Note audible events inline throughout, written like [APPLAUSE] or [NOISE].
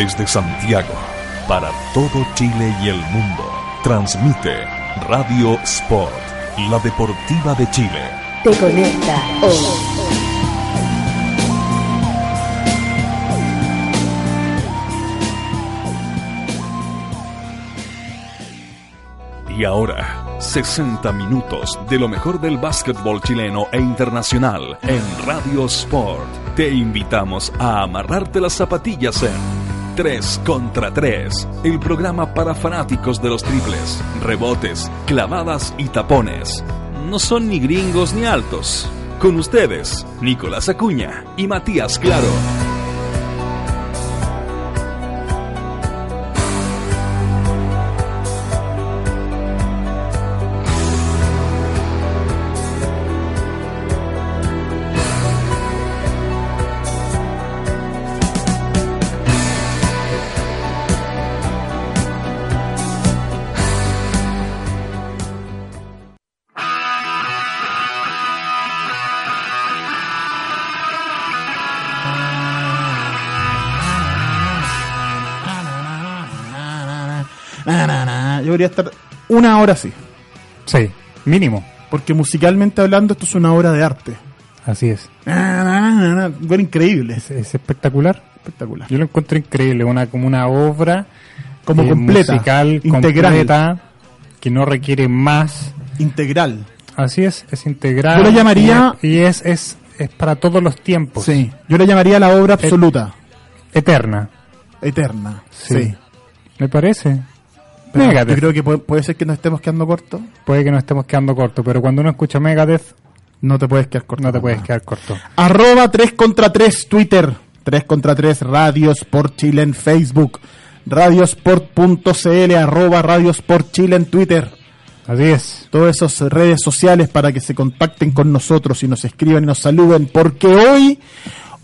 Desde Santiago, para todo Chile y el mundo, transmite Radio Sport, la deportiva de Chile. Te conecta hoy. Y ahora, 60 minutos de lo mejor del básquetbol chileno e internacional en Radio Sport. Te invitamos a amarrarte las zapatillas en 3 contra 3, el programa para fanáticos de los triples, rebotes, clavadas y tapones. No son ni gringos ni altos. Con ustedes, Nicolás Acuña y Matías Claro. Debería estar una hora así. Sí, mínimo. Porque musicalmente hablando, esto es una obra de arte. Así es. Na, na, na, na. Bueno, increíble. Es, es espectacular. Espectacular. Yo lo encuentro increíble, una como una obra Como eh, completa, musical integral. completa que no requiere más. Integral. Así es, es integral. Yo lo llamaría- y, es, es es para todos los tiempos. Sí. Yo la llamaría la obra absoluta. Eterna, Eterna. Sí. Sí. me parece. Megadeth. Yo creo que puede, puede ser que nos estemos quedando cortos. Puede que nos estemos quedando cortos, pero cuando uno escucha Megadeth, No te puedes quedar corto. no te puedes quedar corto. Arroba 3 contra 3 Twitter. 3 contra 3 Radio Sport Chile en Facebook. Radiosport.cl arroba Radio Sport Chile en Twitter. Así es. Todas esas redes sociales para que se contacten con nosotros y nos escriban y nos saluden. Porque hoy,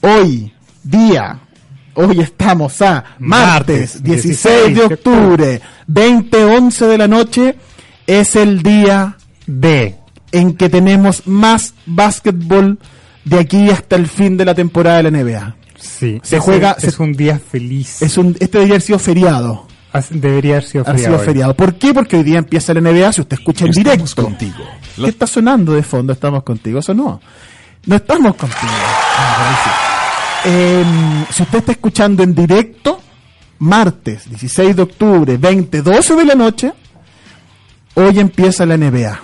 hoy, día, hoy estamos a martes Martes, 16 de octubre, 20.11 de la noche, es el día De. en que tenemos más básquetbol de aquí hasta el fin de la temporada de la NBA. Sí. Se juega- Es se- un día feliz. Es un, este debería haber sido feriado. As- Debería haber sido Ha feriado. sido hoy. feriado. ¿Por qué? Porque hoy día empieza la NBA. Si usted escucha en Estamos directo. contigo. ¿Qué está sonando de fondo? Estamos contigo, eso no. No estamos contigo. Ah, Em, si usted está escuchando en directo, martes 16 de octubre, 20, 12 de la noche, hoy empieza la NBA.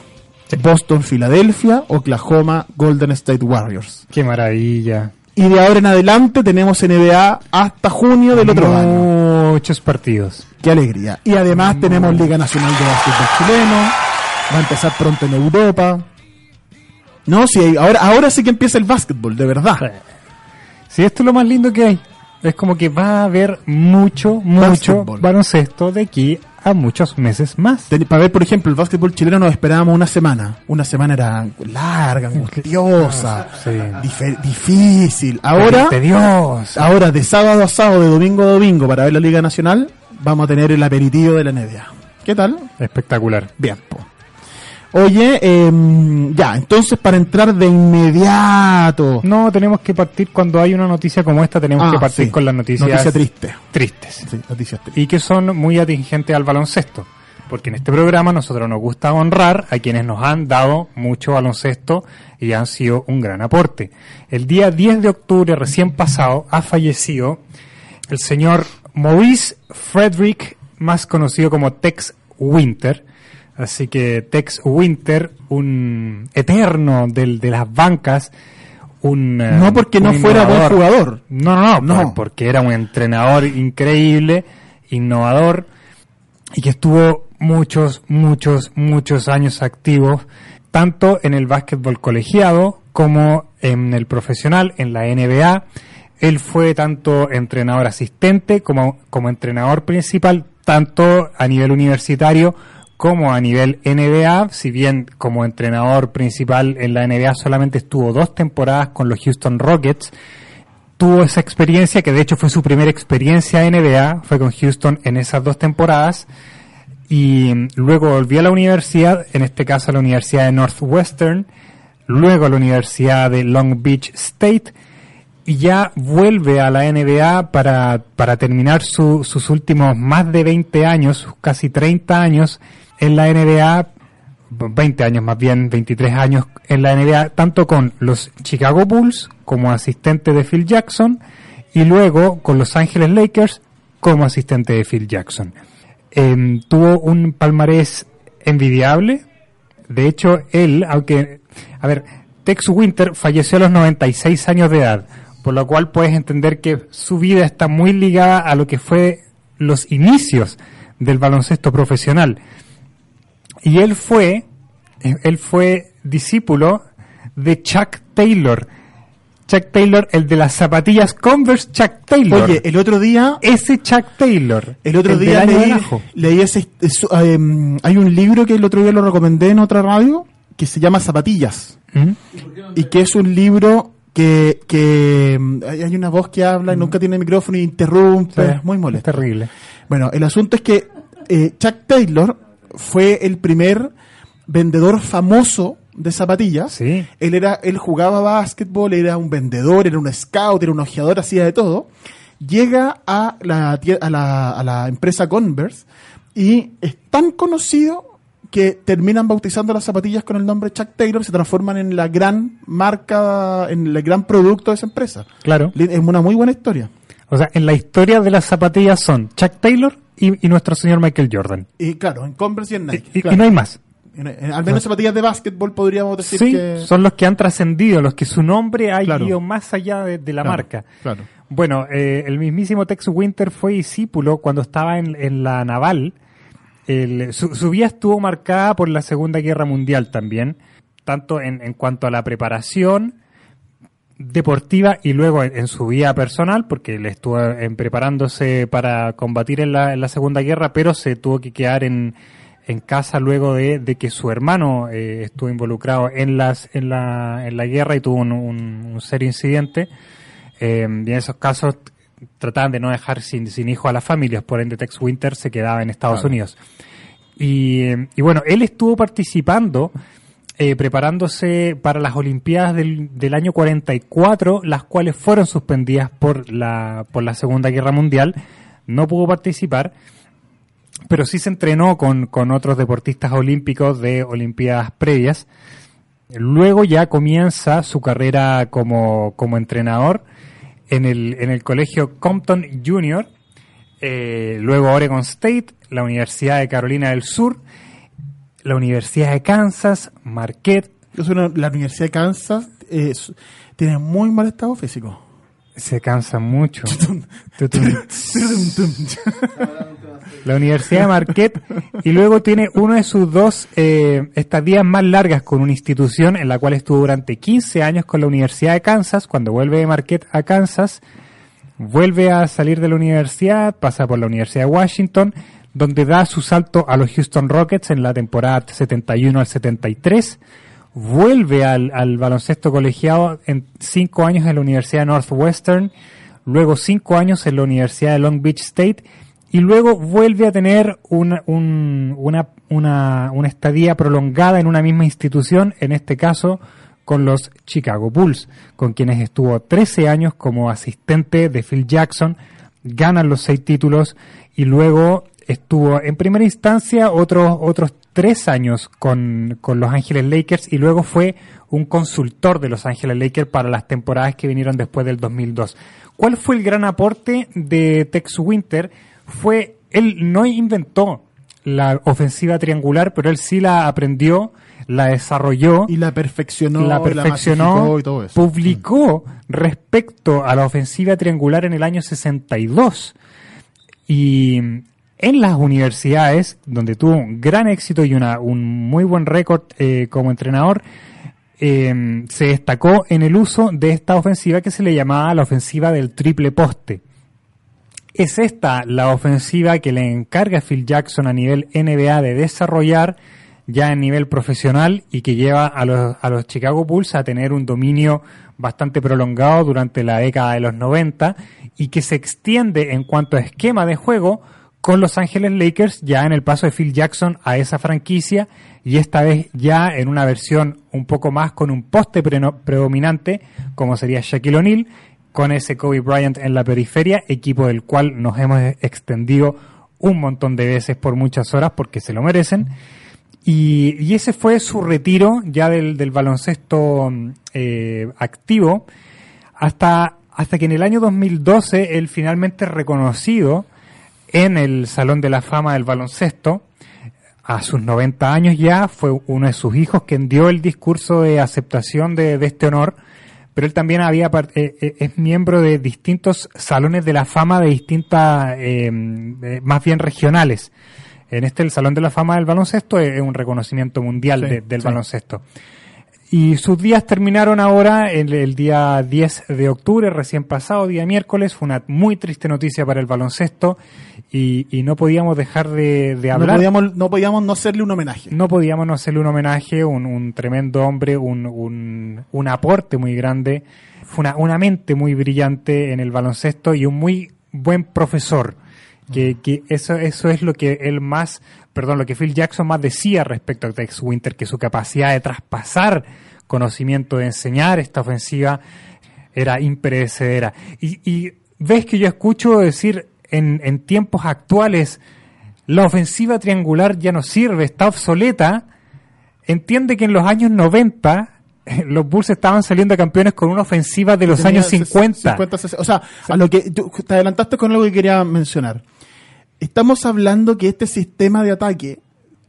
Boston, Filadelfia, Oklahoma, Golden State Warriors. Qué maravilla. Y de ahora en adelante tenemos NBA hasta junio del otro año. Muchos partidos. Qué alegría. Y además tenemos Liga Nacional de Básquetbol Chileno. Va a empezar pronto en Europa. No, sí, ahora, ahora sí que empieza el básquetbol, de verdad. Sí, esto es lo más lindo que hay. Es como que va a haber mucho, mucho baloncesto de aquí a muchos meses más. Para ver, por ejemplo, el básquetbol chileno nos esperábamos una semana. Una semana era larga, angustiosa, Sí. dife- difícil. Ahora, Dios. ahora de sábado a sábado, de domingo a domingo, para ver la Liga Nacional, vamos a tener el aperitivo de la NBA. ¿Qué tal? Espectacular. Bien, po. Oye, em, ya, entonces para entrar de inmediato. No, tenemos que partir cuando hay una noticia como esta, tenemos Ah, que partir sí. con las noticias Noticia triste. tristes. Sí, noticias tristes. Y que son muy atingentes al baloncesto. Porque en este programa nosotros nos gusta honrar a quienes nos han dado mucho baloncesto y han sido un gran aporte. El día 10 de octubre recién pasado ha fallecido el señor Maurice Frederick, más conocido como Tex Winter. Así que Tex Winter, un eterno del, de las bancas, un... eh, No porque no fuera buen jugador. No, no, no, No. por- porque era un entrenador increíble, innovador y que estuvo muchos, muchos, muchos años activos, tanto en el básquetbol colegiado como en el profesional, en la NBA. Él fue tanto entrenador asistente como, como entrenador principal, tanto a nivel universitario como a nivel NBA, si bien como entrenador principal en la NBA solamente estuvo dos temporadas con los Houston Rockets, tuvo esa experiencia, que de hecho fue su primera experiencia en NBA, fue con Houston en esas dos temporadas, y luego volvió a la universidad, en este caso a la Universidad de Northwestern, luego a la Universidad de Long Beach State, y ya vuelve a la NBA para, para terminar su- sus últimos más de 20 años, casi 30 años en la NBA, 20 años más bien, 23 años en la NBA, tanto con los Chicago Bulls como asistente de Phil Jackson y luego con Los Ángeles Lakers como asistente de Phil Jackson. Em, tuvo un palmarés envidiable. De hecho, él, aunque, a ver, Tex Winter falleció a los 96 años de edad, por lo cual puedes entender que su vida está muy ligada a lo que fue los inicios del baloncesto profesional. Y él fue, eh, él fue discípulo de Chuck Taylor. Chuck Taylor, el de las zapatillas Converse Chuck Taylor. Oye, el otro día ese Chuck Taylor. El otro el día leí, leí ese, em, hay un libro que el otro día lo recomendé en otra radio que se llama Zapatillas ¿Mm? y que es un libro que, que em, hay una voz que habla y nunca tiene micrófono y interrumpe, es muy Es molesto. terrible. Bueno, el asunto es que eh, Chuck Taylor fue el primer vendedor famoso de zapatillas. Sí. Él era, él jugaba básquetbol, era un vendedor, era un scout, era un ojeador, hacía de todo. Llega a la, a la, a la empresa Converse y es tan conocido que terminan bautizando las zapatillas con el nombre Chuck Taylor y se transforman en la gran marca, en el gran producto de esa empresa. Claro. Es una muy buena historia. O sea, en la historia de las zapatillas son Chuck Taylor y, y nuestro señor Michael Jordan. Y claro, en Converse y en Nike. y- no hay más. En- en- al menos zapatillas de básquetbol podríamos decir Sí, que... son los que han trascendido, los que su nombre ha Claro. ido más allá de, de la Claro, marca. Claro. Bueno, eh, el mismísimo Tex Winter fue discípulo cuando estaba en, en la naval. El- su, su vida estuvo marcada por la Segunda Guerra Mundial también, tanto en, en cuanto a la preparación deportiva y luego en, en su vida personal, porque él estuvo en preparándose para combatir en la, en la Segunda Guerra, pero se tuvo que quedar en, en casa luego de, de que su hermano eh, estuvo involucrado en las en la, en la guerra y tuvo un, un- un serio incidente. Eh, y en esos casos trataban de no dejar sin, sin hijo a las familias, por ende Tex Winter se quedaba en Estados Claro. Unidos. Y, eh, y bueno, él estuvo participando, eh, preparándose para las Olimpiadas del, año 44, las cuales fueron suspendidas por la, por la Segunda Guerra Mundial. No pudo participar, pero sí se entrenó con, con otros deportistas olímpicos de Olimpiadas previas. Luego ya comienza su carrera como, como entrenador en el, en el colegio Compton Junior, eh, luego Oregon State, la Universidad de Carolina del Sur, la Universidad de Kansas, Marquette. Es una- la Universidad de Kansas es- tiene muy mal estado físico. Se cansa mucho. [LAUGHS] La Universidad de Marquette y luego tiene uno de sus dos eh, estadías más largas con una institución en la cual estuvo durante 15 años con la Universidad de Kansas. Cuando vuelve de Marquette a Kansas, vuelve a salir de la universidad, pasa por la Universidad de Washington, donde da su salto a los Houston Rockets en la temporada 71 al 73. Vuelve al, al baloncesto colegiado en cinco años en la Universidad Northwestern, luego cinco años en la Universidad de Long Beach State y luego vuelve a tener una, un- una, una, una estadía prolongada en una misma institución, en este caso con los Chicago Bulls, con quienes estuvo 13 años como asistente de Phil Jackson, ganan los seis títulos y luego estuvo en primera instancia otros otros tres años con, con Los Ángeles Lakers y luego fue un consultor de Los Ángeles Lakers para las temporadas que vinieron después del 2002. ¿Cuál fue el gran aporte de Tex Winter? Fue, él no inventó la ofensiva triangular, pero él sí la aprendió, la desarrolló Y la perfeccionó, la perfeccionó, y todo eso. publicó respecto a la ofensiva triangular en el año 62. Y en las universidades, donde tuvo un gran éxito y una, un muy buen récord eh, como entrenador, eh, se destacó en el uso de esta ofensiva que se le llamaba la ofensiva del triple poste. Es esta la ofensiva que le encarga Phil Jackson a nivel NBA de desarrollar ya en nivel profesional y que lleva a los, a los Chicago Bulls a tener un dominio bastante prolongado durante la década de los 90 y que se extiende en cuanto a esquema de juego con Los Ángeles Lakers ya en el paso de Phil Jackson a esa franquicia y esta vez ya en una versión un poco más con un poste predominante como sería Shaquille O'Neal con ese Kobe Bryant en la periferia, equipo del cual nos hemos extendido un montón de veces por muchas horas porque se lo merecen. Y, y ese fue su retiro ya del, del baloncesto eh, activo hasta, hasta que en el año 2012 él finalmente reconocido en el Salón de la Fama del Baloncesto, a sus 90 años ya, fue uno de sus hijos quien dio el discurso de aceptación de, de este honor, pero él también había eh, eh, es miembro de distintos salones de la fama de distintas, eh, más bien regionales. En este, el Salón de la Fama del Baloncesto es, un reconocimiento mundial Sí, de- del sí. baloncesto. Y sus días terminaron ahora el, el día 10 de octubre, recién pasado, día miércoles. Fue una muy triste noticia para el baloncesto y, y no podíamos dejar de, de No hablar. podíamos, no podíamos no hacerle un homenaje. No podíamos no hacerle un homenaje, un, un tremendo hombre, un, un, un aporte muy grande, fue una, una mente muy brillante en el baloncesto y un muy buen profesor. Que, que eso, eso es lo que él más, perdón, lo que Phil Jackson más decía respecto a Tex Winter, que su capacidad de traspasar conocimiento, de enseñar esta ofensiva era imperecedera. Y, y ves que yo escucho decir en, en tiempos actuales, la ofensiva triangular ya no sirve, está obsoleta. Entiende que en los años 90 eh, [LAUGHS] los Bulls estaban saliendo campeones con una ofensiva de los Tenía años 50. 50, 60. O sea, a lo que tú te adelantaste con algo que quería mencionar. Estamos hablando que este sistema de ataque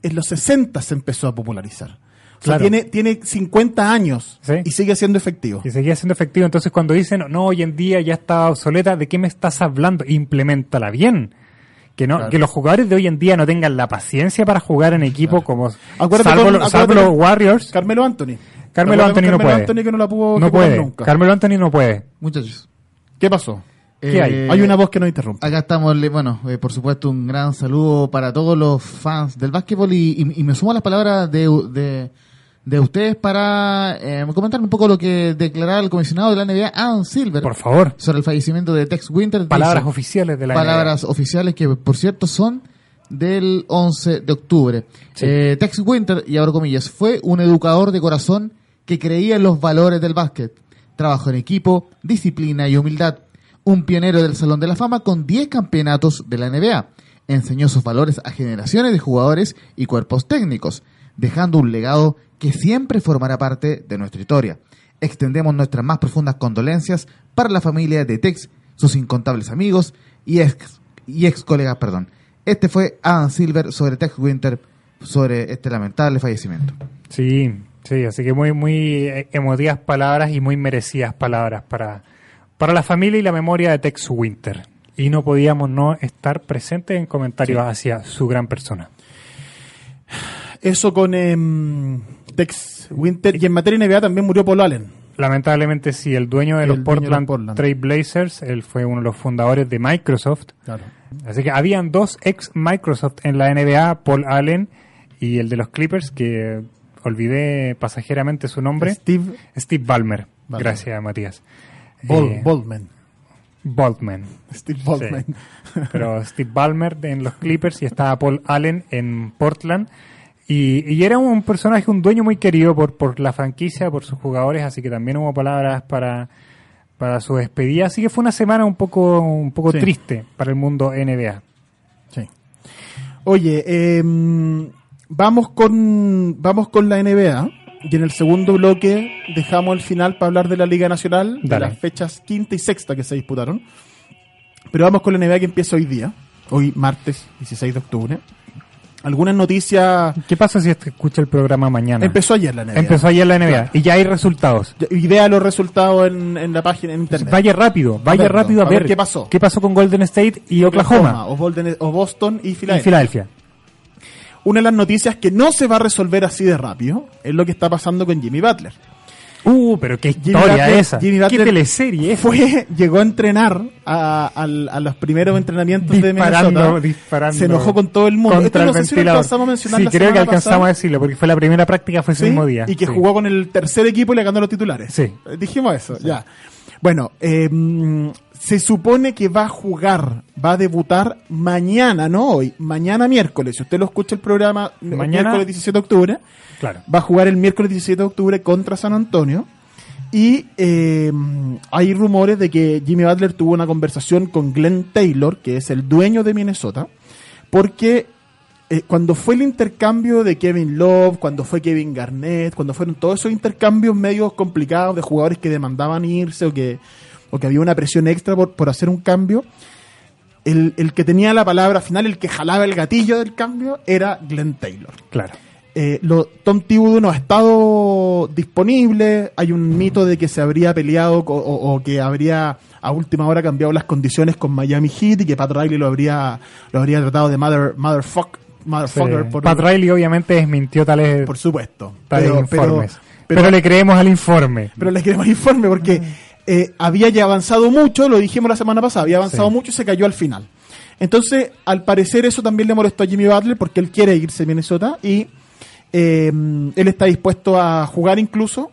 en los 60 se empezó a popularizar. O sea, Claro. tiene, tiene 50 años Sí. y sigue siendo efectivo. Y seguía siendo efectivo. Entonces, cuando dicen, no, hoy en día ya está obsoleta, ¿de qué me estás hablando? Implementala bien. Que no, Claro. que los jugadores de hoy en día no tengan la paciencia para jugar en equipo como Acuérdate salvo, con- los- acuérdate salvo los Warriors. Carmelo Anthony. Carmelo Anthony no Carmelo puede. Anthony que no la pudo no puede. nunca. Carmelo Anthony no puede. Muchachos. ¿Qué pasó? ¿Qué hay? eh, Hay una voz que nos interrumpe. Acá estamos, bueno, eh, por supuesto, un gran saludo para todos los fans del básquetbol y, y- y me sumo a las palabras de, de, de ustedes para eh, comentar un poco lo que declaraba el comisionado de la NBA, Adam Silver, Por favor. sobre el fallecimiento de Tex Winter. Palabras Dice- oficiales de la palabras oficiales que, por cierto, son del 11 de octubre. Sí. Eh, Tex Winter, y abro comillas, fue un educador de corazón que creía en los valores del básquet. Trabajo en equipo, disciplina y humildad. Un pionero del Salón de la Fama con 10 campeonatos de la NBA. Enseñó sus valores a generaciones de jugadores y cuerpos técnicos, dejando un legado que siempre formará parte de nuestra historia. Extendemos nuestras más profundas condolencias para la familia de Tex, sus incontables amigos y ex, y ex colegas, perdón. Este fue Adam Silver sobre Tex Winter, sobre este lamentable fallecimiento. Sí, sí, así que muy, muy eh, emotivas palabras y muy merecidas palabras para, para la familia y la memoria de Tex Winter. Y no podíamos no estar presentes en comentarios hacia su gran persona. Eso con em, Tex Winter. Y en materia NBA también murió Paul Allen. Lamentablemente sí, el dueño de El los dueño Portland, Portland. Trail Blazers, él fue uno de los fundadores de Microsoft. Claro. Así que habían dos ex Microsoft en la NBA, Paul Allen y el de los Clippers, que olvidé pasajeramente su nombre, Steve Steve Ballmer. Ballmer. Gracias, Matías. Bol- Eh, Baldwin. Boltman. Steve Baldwin. Sí. Pero Steve Ballmer en los Clippers y estaba Paul Allen en Portland. Y, y era un personaje, un dueño muy querido por, por la franquicia, por sus jugadores, así que también hubo palabras para, para su despedida. Así que fue una semana un poco, un poco Sí. triste para el mundo NBA. Sí. Oye, em, vamos con vamos con la NBA y en el segundo bloque dejamos el final para hablar de la Liga Nacional, de Dale. las fechas quinta y sexta que se disputaron. Pero vamos con la NBA que empieza hoy día, hoy martes 16 de octubre. Algunas noticias. ¿Qué pasa si este escucha el programa mañana? Empezó ayer la NBA. Empezó ayer la NBA Claro. y ya hay resultados. Y vea los resultados en, en la página en internet. Vaya rápido, vaya verlo, rápido a, a ver ver, qué pasó. ¿Qué pasó con Golden State y Oklahoma? O, Bolden- o Boston y Y Filadelfia. Una de las noticias que no se va a resolver así de rápido es lo que está pasando con Jimmy Butler. Uh, pero qué Jimmy historia Butler- esa. Jimmy qué Butler teleserie esa. Fue, [LAUGHS] llegó a entrenar a, al- a los primeros entrenamientos de disparando, Minnesota. disparando. Se enojó con todo el mundo. Contra Esto el no sé si lo alcanzamos a mencionar Sí, la creo que alcanzamos pasada. a decirlo, porque fue la primera práctica, fue ese Sí, mismo día. Y que Sí. jugó con el tercer equipo y le ganó los titulares. Sí. Dijimos eso, ya. Bueno, eh, mm, se supone que va a jugar, va a debutar mañana, no hoy, mañana miércoles. Si usted lo escucha el programa eh, Mañana- miércoles 17 de octubre, Claro. va a jugar el miércoles 17 de octubre contra San Antonio. Y eh, hay rumores de que Jimmy Butler tuvo una conversación con Glenn Taylor, que es el dueño de Minnesota, porque eh, cuando fue el intercambio de Kevin Love, cuando fue Kevin Garnett, cuando fueron todos esos intercambios medios complicados de jugadores que demandaban irse o que, o que había una presión extra por, por hacer un cambio, el, el que tenía la palabra final, el que jalaba el gatillo del cambio, era Glenn Taylor. Claro. Eh, lo, Tom Thibodeau no ha estado disponible. Hay un mito de que se habría peleado o que habría a última hora cambiado las condiciones con Miami Heat y que Pat Riley lo habría lo habría tratado de mother motherfuck, motherfucker Sí. por, Pat Riley obviamente desmintió tales, por supuesto. tales Pero, informes. pero- Pero, le creemos al informe. pero les queremos informe porque eh, había ya avanzado mucho, lo dijimos la semana pasada, había avanzado Sí. mucho y se cayó al final. Entonces, al parecer eso también le molestó a Jimmy Butler porque él quiere irse a Minnesota y eh, él está dispuesto a jugar incluso.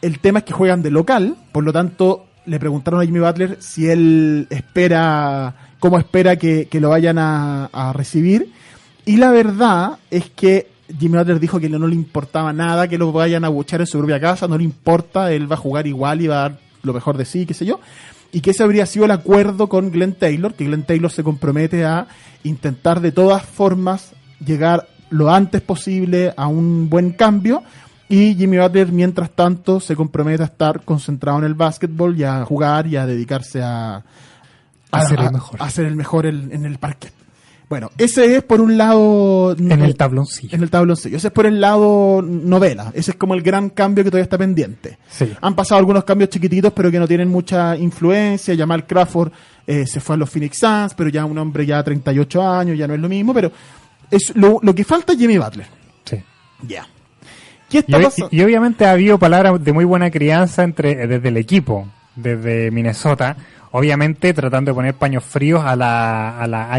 El tema es que juegan de local, por lo tanto le preguntaron a Jimmy Butler si él espera, cómo espera que, que lo vayan a, a recibir. Y la verdad es que Jimmy Butler dijo que no, le importaba nada que lo vayan a buchar en su propia casa, no le importa, él va a jugar igual y va a dar lo mejor de sí, qué sé yo. Y que ese habría sido el acuerdo con Glenn Taylor, que Glenn Taylor se compromete a intentar de todas formas llegar lo antes posible a un buen cambio. Y Jimmy Butler, mientras tanto, se compromete a estar concentrado en el básquetbol y a jugar y a dedicarse a, A ser el mejor. a ser el mejor en, el parquet. Bueno, ese es por un lado... En el tabloncillo. En el tabloncillo. Ese es por el lado novela. Ese es como el gran cambio que todavía está pendiente. Sí. Han pasado algunos cambios chiquititos, pero que no tienen mucha influencia. Jamal Crawford eh, se fue a los Phoenix Suns, pero ya un hombre ya 38 años, ya no es lo mismo. Pero es lo, lo que falta es Jimmy Butler. Sí. Ya. ¿Qué Y, está pasando? y obviamente ha habido palabras de muy buena crianza entre desde el equipo, desde Minnesota, obviamente tratando de poner paños fríos a la, a la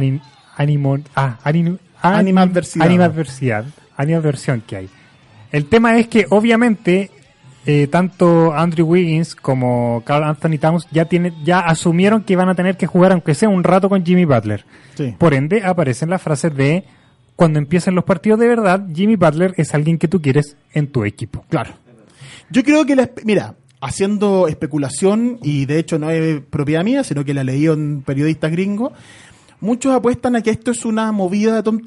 ah, anim- anim- Animadversidad. animadversidad, animadversión que hay. El tema es que obviamente eh, tanto Andrew Wiggins como Carl Anthony Towns ya tiene, ya asumieron que van a tener que jugar aunque sea un rato con Jimmy Butler. Sí. Por ende, aparecen las frases de cuando empiecen los partidos de verdad, Jimmy Butler es alguien que tú quieres en tu equipo. Claro. Yo creo que, la, mira, haciendo especulación, y de hecho no es propiedad mía, sino que la leí en periodistas gringos, muchos apuestan a que esto es una movida de Tom.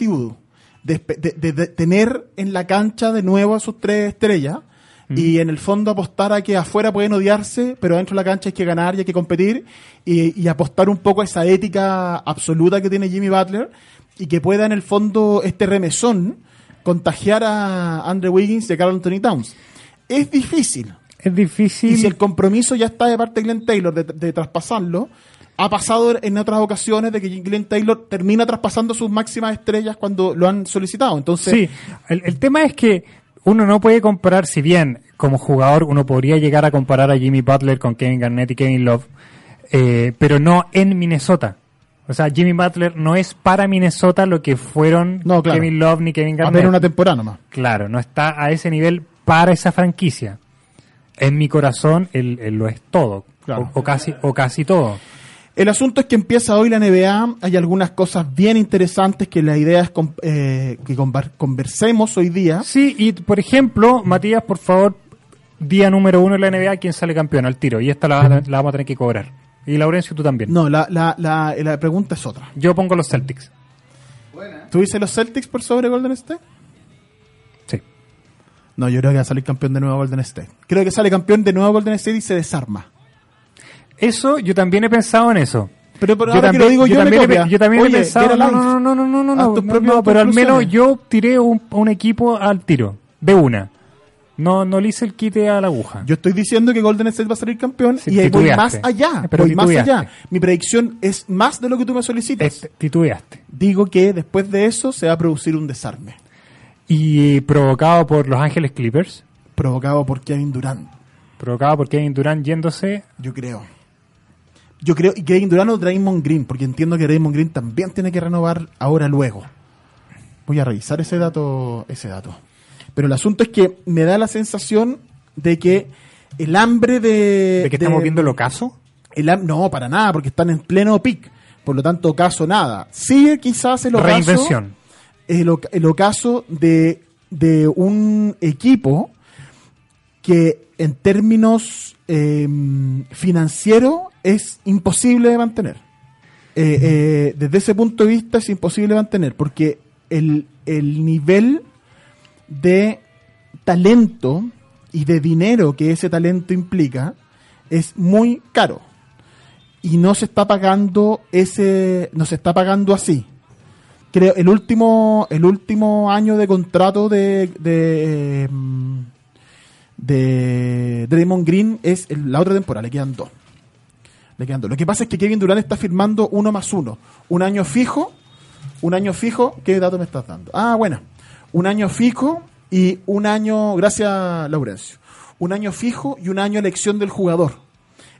De, espe- de- de- de tener en la cancha de nuevo a sus tres estrellas y en el fondo apostar a que afuera pueden odiarse, pero dentro de la cancha hay que ganar y hay que competir y, y apostar un poco a esa ética absoluta que tiene Jimmy Butler y que pueda en el fondo este remesón contagiar a Andrew Wiggins y a Carl Anthony Towns. Es difícil. Es difícil. Y si el compromiso ya está de parte de Glenn Taylor de, de traspasarlo, ha pasado en otras ocasiones de que Glenn Taylor termina traspasando sus máximas estrellas cuando lo han solicitado. Entonces, Sí, el, el tema es que uno no puede comparar, si bien como jugador uno podría llegar a comparar a Jimmy Butler con Kevin Garnett y Kevin Love, eh, pero no en Minnesota. O sea, Jimmy Butler no es para Minnesota lo que fueron No, claro. Kevin Love ni Kevin a Garnett. ver una temporada nomás. Claro, no está a ese nivel para esa franquicia. En mi corazón, él, él lo es todo. Claro. O, o casi, o casi todo. El asunto es que empieza hoy la NBA, hay algunas cosas bien interesantes que la idea es con- eh, que conver- conversemos hoy día. Sí, y por ejemplo, Matías, por favor, día número uno en la NBA, ¿quién sale campeón al tiro? Y esta la, la vamos a tener que cobrar. Y Laurencio, tú también. No, la, la, la, la pregunta es otra. Yo pongo los Celtics. ¿Tú dices los Celtics por sobre Golden State? Sí. No, yo creo que va a salir campeón de nuevo Golden State. Creo que sale campeón de nuevo Golden State y se desarma. Eso, yo también he pensado en eso. Pero, pero yo ahora que lo digo yo, me también, he, copia. pe- yo también he Oye, pensado, get no, no, no, no, no, no, no, no, no, pero al menos yo tiré un, un equipo al tiro, de una. No, no le hice el quite a la aguja. Yo estoy diciendo que Golden State va a salir campeón Sí, y ahí voy más allá. Pero voy más allá. Mi predicción es más de lo que tú me solicitas. Este, titubeaste. Digo que después de eso se va a producir un desarme Y provocado por Los Ángeles Clippers, provocado por Kevin Durant, provocado por Kevin Durant yéndose yo creo. Yo creo, y Kevin Durant o Draymond Green, porque entiendo que Draymond Green también tiene que renovar ahora luego. Voy a revisar ese dato, ese dato. Pero el asunto es que me da la sensación de que el hambre de... ¿De que estamos viendo el ocaso? El no, para nada, porque están en pleno pic. Por lo tanto, ocaso nada. Sigue quizás el ocaso. Reinvención. El, el ocaso de, de un equipo que en términos eh, financieros es imposible de mantener. Eh, eh, desde ese punto de vista es imposible mantener, porque el, el nivel de talento y de dinero que ese talento implica es muy caro y no se está pagando ese no se está pagando así creo el último el último año de contrato de de, eh, de Draymond Green es el- la otra temporada le quedan dos. Le quedan dos. Lo que pasa es que Kevin Durant está firmando uno más uno. Un año fijo un año fijo qué dato me estás dando ah bueno. Un año fijo y un año gracias Laurencio. Un año fijo y un año elección del jugador.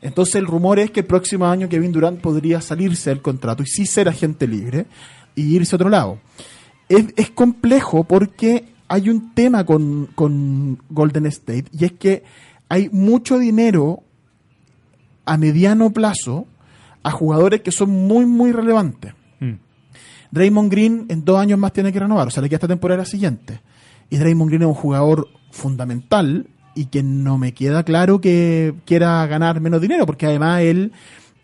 Entonces el rumor es que el próximo año Kevin Durant podría salirse del contrato y sí ser agente libre y irse a otro lado. Es, es complejo porque hay un tema con, con Golden State y es que hay mucho dinero a mediano plazo a jugadores que son muy, muy relevantes. Mm. Draymond Green en dos años más tiene que renovar, o sea, le queda esta temporada siguiente. Y Draymond Green es un jugador fundamental y que no me queda claro que quiera ganar menos dinero, porque además él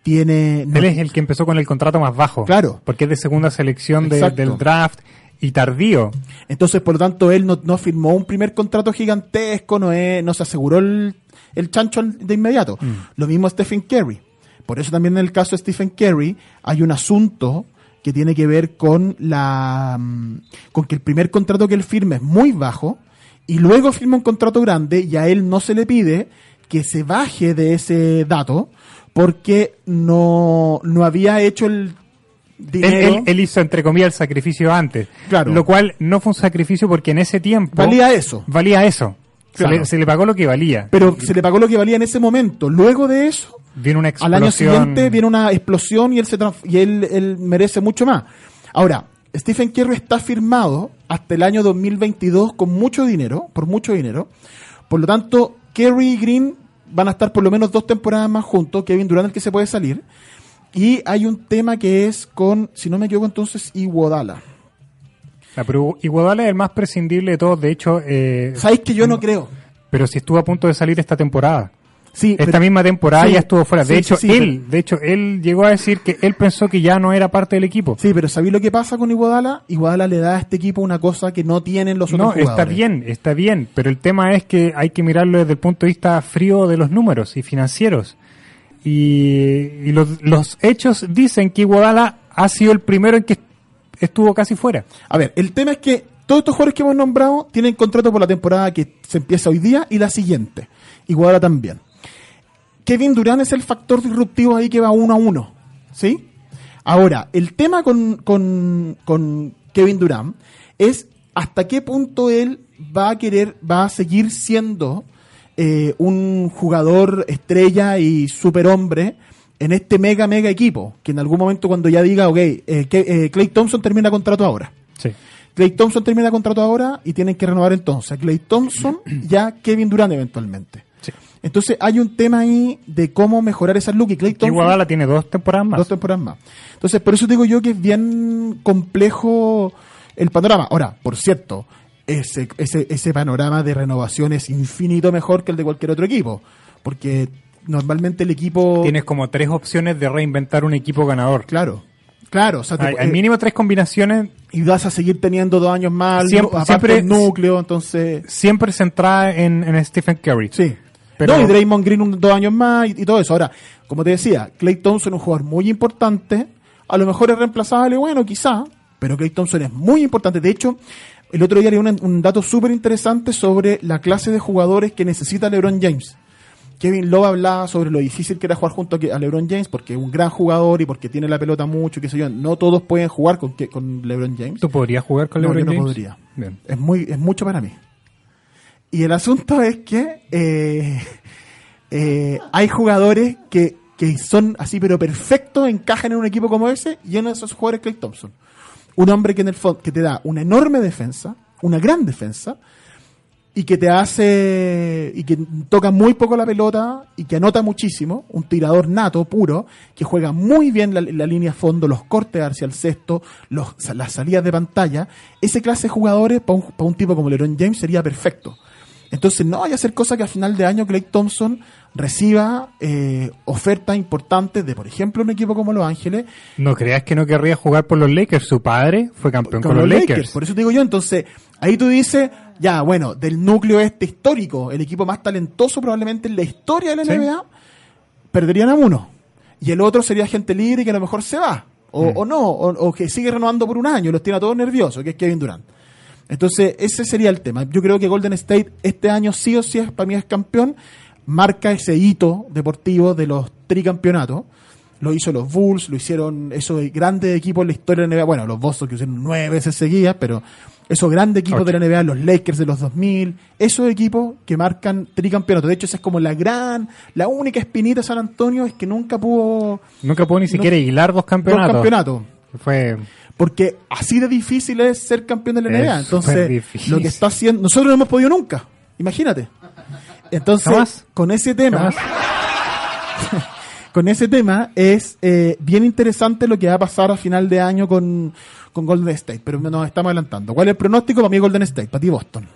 tiene... no- Él es el que empezó con el contrato más bajo. Claro. Porque es de segunda selección de- del draft y tardío. Entonces, por lo tanto, él no, no firmó un primer contrato gigantesco, no, es- no se aseguró el, el chancho de inmediato. Lo mismo Stephen Curry. Por eso también en el caso de Stephen Curry hay un asunto que tiene que ver con la mm, con que el primer contrato que él firma es muy bajo y luego firma un contrato grande y a él no se le pide que se baje de ese dato porque no, no había hecho el dinero. él- él hizo, entre comillas, el sacrificio antes. Claro. Lo cual no fue un sacrificio porque en ese tiempo... valía eso. Valía eso. Se, le, se le pagó lo que valía. pero se le pagó lo que valía en ese momento. Luego de eso, Viene una al explosión. año siguiente viene una explosión y él se y él, él merece mucho más. Ahora, Stephen Curry está firmado hasta el año 2022 con mucho dinero, por mucho dinero. Por lo tanto, Curry y Green van a estar por lo menos dos temporadas más juntos. Kevin Durant el que se puede salir. Y hay un tema que es con, si no me equivoco, entonces Iguodala. Ah, pero Iguodala es el más prescindible de todos. De hecho, eh, ¿Sabéis que yo no creo? pero si estuvo a punto de salir esta temporada. Sí, Esta pero- misma temporada Sí, ya estuvo fuera. De sí, hecho, sí, él, de hecho, él llegó a decir que él pensó que ya no era parte del equipo. Sí, pero ¿sabéis lo que pasa con Iguodala? Iguodala le da a este equipo una cosa que no tienen los No, otros jugadores. está bien, está bien, pero el tema es que hay que mirarlo desde el punto de vista frío de los números y financieros. Y, y los, hechos dicen que Iguodala ha sido el primero en que estuvo casi fuera. A ver, el tema es que todos estos jugadores que hemos nombrado tienen contrato por la temporada que se empieza hoy día y la siguiente. Iguodala también. Kevin Durant es el factor disruptivo ahí que va uno a uno. ¿Sí? Ahora, el tema con, con, con Kevin Durant es hasta qué punto él va a querer, va a seguir siendo eh, un jugador estrella y superhombre en este mega, mega equipo. Que en algún momento cuando ya diga, ok, eh, que, eh, Clay Thompson termina contrato ahora. Sí. Clay Thompson termina contrato ahora y tienen que renovar entonces. Clay Thompson [CLEARS THROAT] ya Kevin Durant eventualmente. Sí. Entonces hay un tema ahí de cómo mejorar esa look y Clay Thompson tiene dos temporadas más. dos temporadas más. Entonces por eso digo yo que es bien complejo el panorama. Ahora, por cierto, ese, ese, ese panorama de renovación es infinito mejor que el de cualquier otro equipo. Porque normalmente el equipo... Tienes como tres opciones de reinventar un equipo ganador. Claro, claro. O sea, te- Hay, al eh, mínimo tres combinaciones y vas a seguir teniendo dos años más, Siempre- aparte siempre- el núcleo, entonces... siempre centradas en, en Stephen Curry. Sí. Pero- no, y Draymond Green un- dos años más y, y todo eso. Ahora, como te decía, Clay Thompson es un jugador muy importante. A lo mejor es reemplazable, bueno, quizá. Pero Clay Thompson es muy importante. De hecho, el otro día leí un, un dato súper interesante sobre la clase de jugadores que necesita LeBron James. Kevin Love hablaba sobre lo difícil que era jugar junto a LeBron James porque es un gran jugador y porque tiene la pelota mucho, qué sé yo. No todos pueden jugar con, LeBron James. ¿Tú podrías jugar con No, LeBron no James? podría. Bien. Es muy, es mucho para mí. Y el asunto es que eh, eh, hay jugadores que, que son así, pero perfectos, encajan en un equipo como ese, y de esos jugadores es Clay Thompson. Un hombre que en el fondo, que te da una enorme defensa, una gran defensa, y que te hace, y que toca muy poco la pelota, y que anota muchísimo, un tirador nato, puro, que juega muy bien la, la línea fondo, los cortes hacia el cesto, los, las salidas de pantalla, ese clase de jugadores para un, pa' un tipo como LeBron James sería perfecto. Entonces no vaya a ser cosa que a final de año Clay Thompson reciba eh, ofertas importantes de, por ejemplo, un equipo como Los Ángeles. No creas que no querría jugar por los Lakers. Su padre fue campeón con, los Lakers. Por eso te digo yo, entonces, ahí tú dices, ya, bueno, del núcleo este histórico, el equipo más talentoso probablemente en la historia de la Sí. NBA, perderían a uno. Y el otro sería gente libre que a lo mejor se va. O, Mm. o no, o, o que sigue renovando por un año, los tiene a todos nerviosos, que es Kevin Durant. Entonces, ese sería el tema. Yo creo que Golden State este año sí o sí es, para mí es campeón, marca ese hito deportivo de los tricampeonatos. Lo hizo los Bulls, lo hicieron esos grandes equipos en la historia de la NBA. Bueno, los Boston que hicieron nueve veces seguidas, pero esos grandes equipos de la NBA, los Lakers de los 2000, esos equipos que marcan tricampeonatos. De hecho, esa es como la gran, la única espinita de San Antonio es que nunca pudo Nunca pudo ni siquiera hilar dos dos campeonatos. campeonatos. Fue Porque así de difícil es ser campeón de la NBA. Entonces, lo que está haciendo, nosotros no hemos podido nunca. Imagínate. Entonces, Jamás. con ese tema, [LAUGHS] con ese tema es eh, bien interesante lo que va a pasar a final de año con, con Golden State, pero nos estamos adelantando. ¿Cuál es el pronóstico? Para mí Golden State, para ti Boston.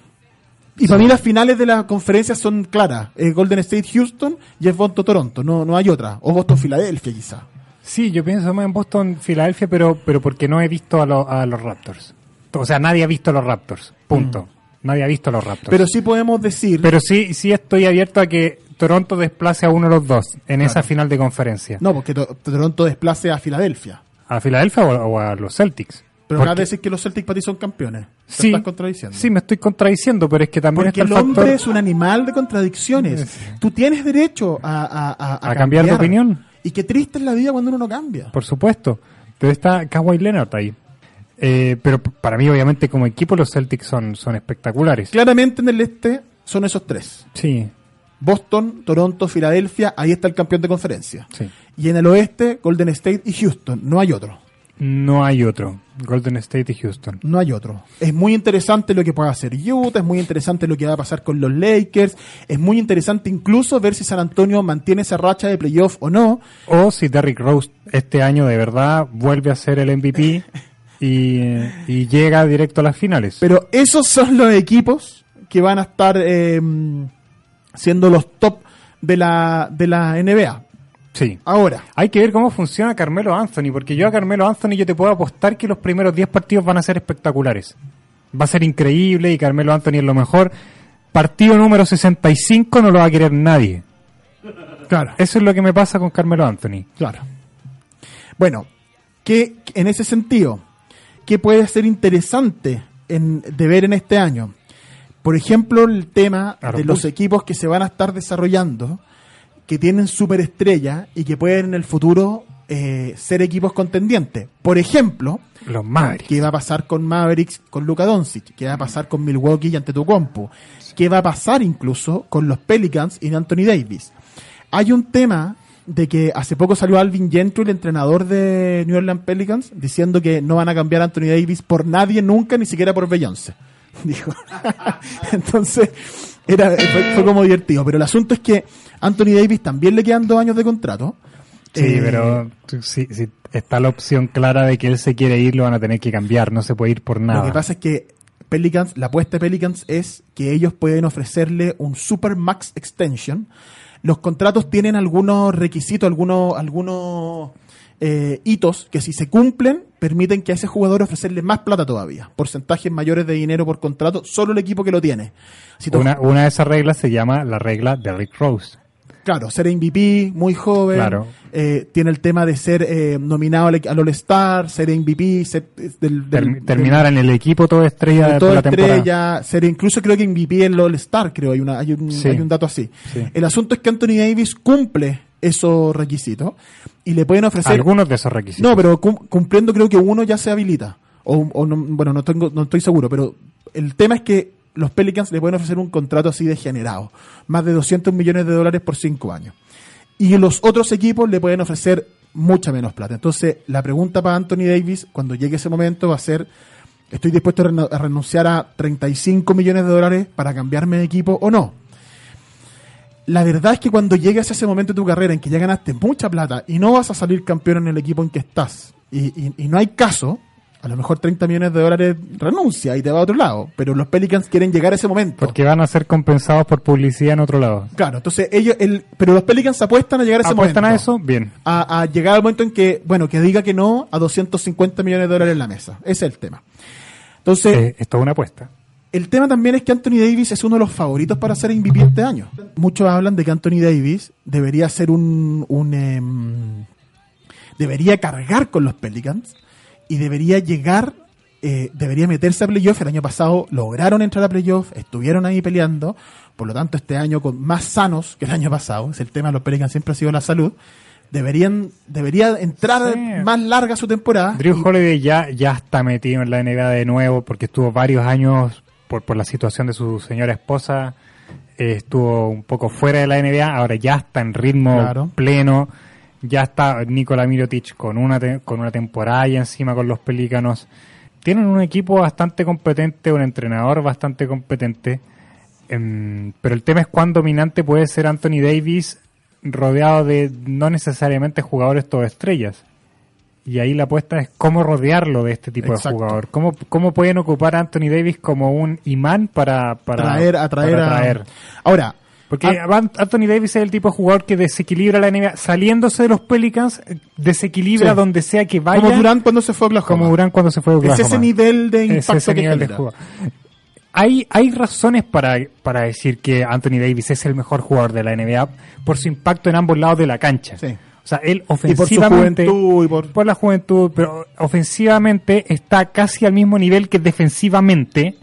Y para mí las finales de la conferencia son claras. Eh, Golden State Houston y es Boston Toronto, no, no hay otra. O Boston Filadelfia quizá. Sí, yo pienso más en Boston, Filadelfia, pero, pero porque no he visto a, lo- a los Raptors. O sea, nadie ha visto a los Raptors. Punto. Nadie ha visto a los Raptors. Pero sí podemos decir... Pero sí, sí estoy abierto a que Toronto desplace a uno de los dos en esa final de conferencia. no, porque To- Toronto desplace a Filadelfia. ¿A Filadelfia o, o a los Celtics? Pero acá decir que los Celtics para ti son campeones. Te sí, estás contradiciendo. sí, me estoy contradiciendo, pero es que también Porque está el el hombre factor... es un animal de contradicciones. Tú tienes derecho a, a, a, A cambiar de opinión. Y qué triste es la vida cuando uno no cambia. Por supuesto. Pero está Kawhi Leonard ahí. Eh, pero para mí, obviamente, como equipo, los Celtics son, son espectaculares. Claramente en el este son esos tres. Sí, Boston, Toronto, Filadelfia, ahí está el campeón de conferencia. sí. Y en el oeste, Golden State y Houston. No hay otro. No hay otro. Golden State y Houston. No hay otro. Es muy interesante lo que puede hacer Utah, es muy interesante lo que va a pasar con los Lakers, es muy interesante incluso ver si San Antonio mantiene esa racha de playoff o no. O si Derrick Rose este año de verdad vuelve a ser el MVP [LAUGHS] y, y llega directo a las finales. Pero esos son los equipos que van a estar eh, siendo los top de la, de la NBA. sí. Ahora, Hay que ver cómo funciona Carmelo Anthony, porque yo a Carmelo Anthony yo te puedo apostar que los primeros 10 partidos van a ser espectaculares. Va a ser increíble y Carmelo Anthony es lo mejor. Partido número 65 no lo va a querer nadie. claro, Eso es lo que me pasa con Carmelo Anthony. claro. Bueno, que en ese sentido, ¿qué puede ser interesante en, de ver en este año? Por ejemplo, el tema de los equipos que se van a estar desarrollando, que tienen superestrella y que pueden en el futuro eh, ser equipos contendientes. Por ejemplo, Los Mavericks. ¿Qué va a pasar con Mavericks, con Luka Doncic? ¿Qué va a pasar con Milwaukee y Antetokounmpo? ¿Qué va a pasar incluso con los Pelicans y Anthony Davis? Hay un tema de que hace poco salió Alvin Gentry, el entrenador de New Orleans Pelicans, diciendo que no van a cambiar a Anthony Davis por nadie nunca, ni siquiera por Beyoncé. [LAUGHS] Dijo. [LAUGHS] Entonces, era, fue, fue como divertido. Pero el asunto es que Anthony Davis también le quedan dos años de contrato. Sí, Eh, pero si, si está la opción clara de que él se quiere ir, lo van a tener que cambiar. No se puede ir por nada. Lo que pasa es que Pelicans, la apuesta de Pelicans es que ellos pueden ofrecerle un Super Max Extension. Los contratos tienen algunos requisitos, algunos, algunos eh, hitos que si se cumplen permiten que a ese jugador ofrecerle más plata todavía. Porcentajes mayores de dinero por contrato, solo el equipo que lo tiene. Si una, una de esas reglas se llama la regla de Rick Rose. Claro, ser MVP, muy joven. Claro. eh, tiene el tema de ser eh, nominado al, al All-Star, ser MVP, ser del, del- Term- del- terminar en el equipo todo estrella de toda la temporada. estrella, ser incluso creo que MVP en el All-Star, creo, hay, una, hay, un, Sí. hay un dato así. Sí. El asunto es que Anthony Davis cumple esos requisitos y le pueden ofrecer... Algunos de esos requisitos. No, pero cum- cumpliendo creo que uno ya se habilita. O, o no- bueno, no, tengo, no estoy seguro, pero el tema es que los Pelicans le pueden ofrecer un contrato así degenerado. Más de 200 millones de dólares por cinco años. Y los otros equipos le pueden ofrecer mucha menos plata. Entonces, la pregunta para Anthony Davis, cuando llegue ese momento, va a ser, ¿estoy dispuesto a, renunciar a 35 millones de dólares para cambiarme de equipo o no? La verdad es que cuando llegues a ese momento de tu carrera en que ya ganaste mucha plata y no vas a salir campeón en el equipo en que estás, y no hay caso, A lo mejor 30 millones de dólares renuncia y te va a otro lado, pero los Pelicans quieren llegar a ese momento. Porque van a ser compensados por publicidad en otro lado. Claro, entonces ellos, el, pero los Pelicans apuestan a llegar a ese ¿Apuestan momento. a eso? Bien. A, a llegar al momento en que, bueno, que diga que no a 250 millones de dólares en la mesa. Ese es el tema. Entonces, Eh, esto es una apuesta. el tema también es que Anthony Davis es uno de los favoritos para ser MVP este año. Muchos hablan de que Anthony Davis debería ser un, un em, debería cargar con los Pelicans y debería llegar, eh, debería meterse a playoff. El año pasado lograron entrar a playoff, estuvieron ahí peleando. Por lo tanto, este año con más sanos que el año pasado, es el tema de los Pelicans siempre ha sido la salud. Deberían, debería entrar Sí. más larga su temporada. Drew Holiday ya, ya está metido en la NBA de nuevo porque estuvo varios años por, por la situación de su señora esposa. eh, estuvo un poco fuera de la NBA, ahora ya está en ritmo Claro. pleno. Ya está Nikola Mirotic con una, te- con una temporada ahí encima con los Pelícanos. Tienen un equipo bastante competente, un entrenador bastante competente. em, pero el tema es cuán dominante puede ser Anthony Davis rodeado de no necesariamente jugadores todo estrellas. Y ahí la apuesta es cómo rodearlo de este tipo Exacto. de jugador. ¿Cómo, ¿Cómo pueden ocupar a Anthony Davis como un imán para, para traer, atraer para a- atraer? Ahora, Porque Ah. Anthony Davis es el tipo de jugador que desequilibra la NBA. Saliéndose de los Pelicans, desequilibra Sí. donde sea que vaya. como Durant cuando se fue a Oklahoma. como Durant cuando se fue a Es ese nivel de Es impacto ese que nivel de. Hay, hay razones para, para decir que Anthony Davis es el mejor jugador de la NBA por su impacto en ambos lados de la cancha. Sí. O sea, él Y por su ofensivamente... juventud y por... por la juventud, pero ofensivamente está casi al mismo nivel que defensivamente.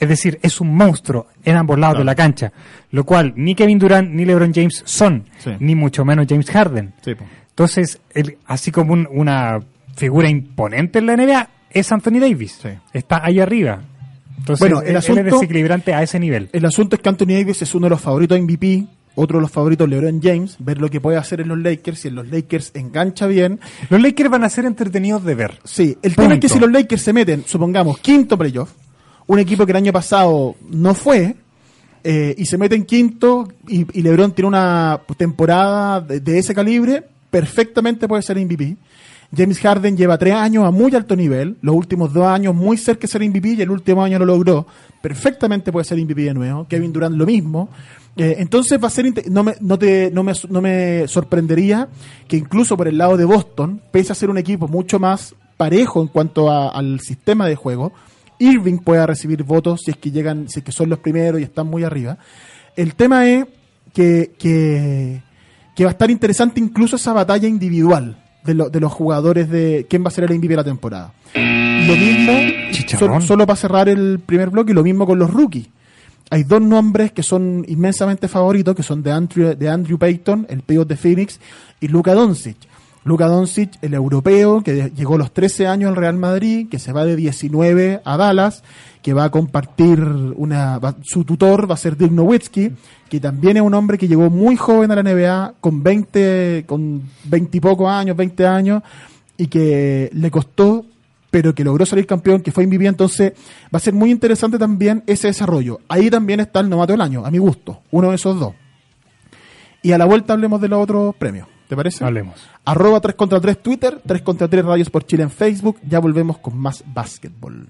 Es decir, es un monstruo en ambos lados de la cancha. Lo cual ni Kevin Durant ni LeBron James son, Sí. ni mucho menos James Harden. Sí. Entonces, él, así como un- una figura imponente en la NBA, es Anthony Davis. Sí. Está ahí arriba. Entonces, Bueno, el él- él asunto- es desequilibrante a ese nivel. El asunto es que Anthony Davis es uno de los favoritos MVP, otro de los favoritos LeBron James, ver lo que puede hacer en los Lakers, si en los Lakers engancha bien. Los Lakers van a ser entretenidos de ver. Sí, el tema es que si los Lakers se meten, supongamos, quinto playoff, un equipo que el año pasado no fue, eh, y se mete en quinto, y, y LeBron tiene una temporada de, ese calibre, perfectamente puede ser MVP. James Harden lleva tres años a muy alto nivel, los últimos dos años muy cerca de ser MVP y el último año lo logró. Perfectamente puede ser MVP de nuevo. Kevin Durant lo mismo. Eh, entonces va a ser no me, te, no, me, no me sorprendería que incluso por el lado de Boston, pese a ser un equipo mucho más parejo en cuanto a- al sistema de juego, Irving pueda recibir votos si es que llegan, si es que son los primeros y están muy arriba. El tema es que, que, que va a estar interesante incluso esa batalla individual de, lo- de los jugadores de quién va a ser el MVP de la temporada. Lo mismo, so- solo para cerrar el primer bloque, y lo mismo con los rookies. Hay dos nombres que son inmensamente favoritos, que son de Andrew, de Andrew Payton, el pivot de Phoenix, y Luka Doncic. Luka Doncic, el europeo, que llegó a los 13 años al Real Madrid, que se va de 19 a Dallas, que va a compartir una, su tutor va a ser Dirk Nowitzki, que también es un hombre que llegó muy joven a la NBA, con 20, con 20 y pocos años, 20 años, y que le costó pero que logró salir campeón, que fue MVP, entonces va a ser muy interesante también ese desarrollo. Ahí también está el novato del año, a mi gusto, uno de esos dos. Y a la vuelta hablemos de los otros premios, ¿te parece? Hablemos. Arroba 3 contra 3 Twitter, 3 contra 3 Radios por Chile en Facebook, ya volvemos con más básquetbol.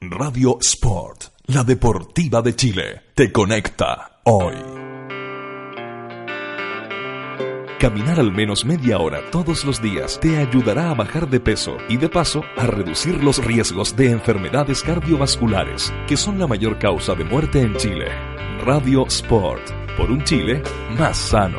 Radio Sport, la deportiva de Chile, te conecta hoy. Caminar al menos media hora todos los días te ayudará a bajar de peso y de paso a reducir los riesgos de enfermedades cardiovasculares, que son la mayor causa de muerte en Chile. Radio Sport, por un Chile más sano.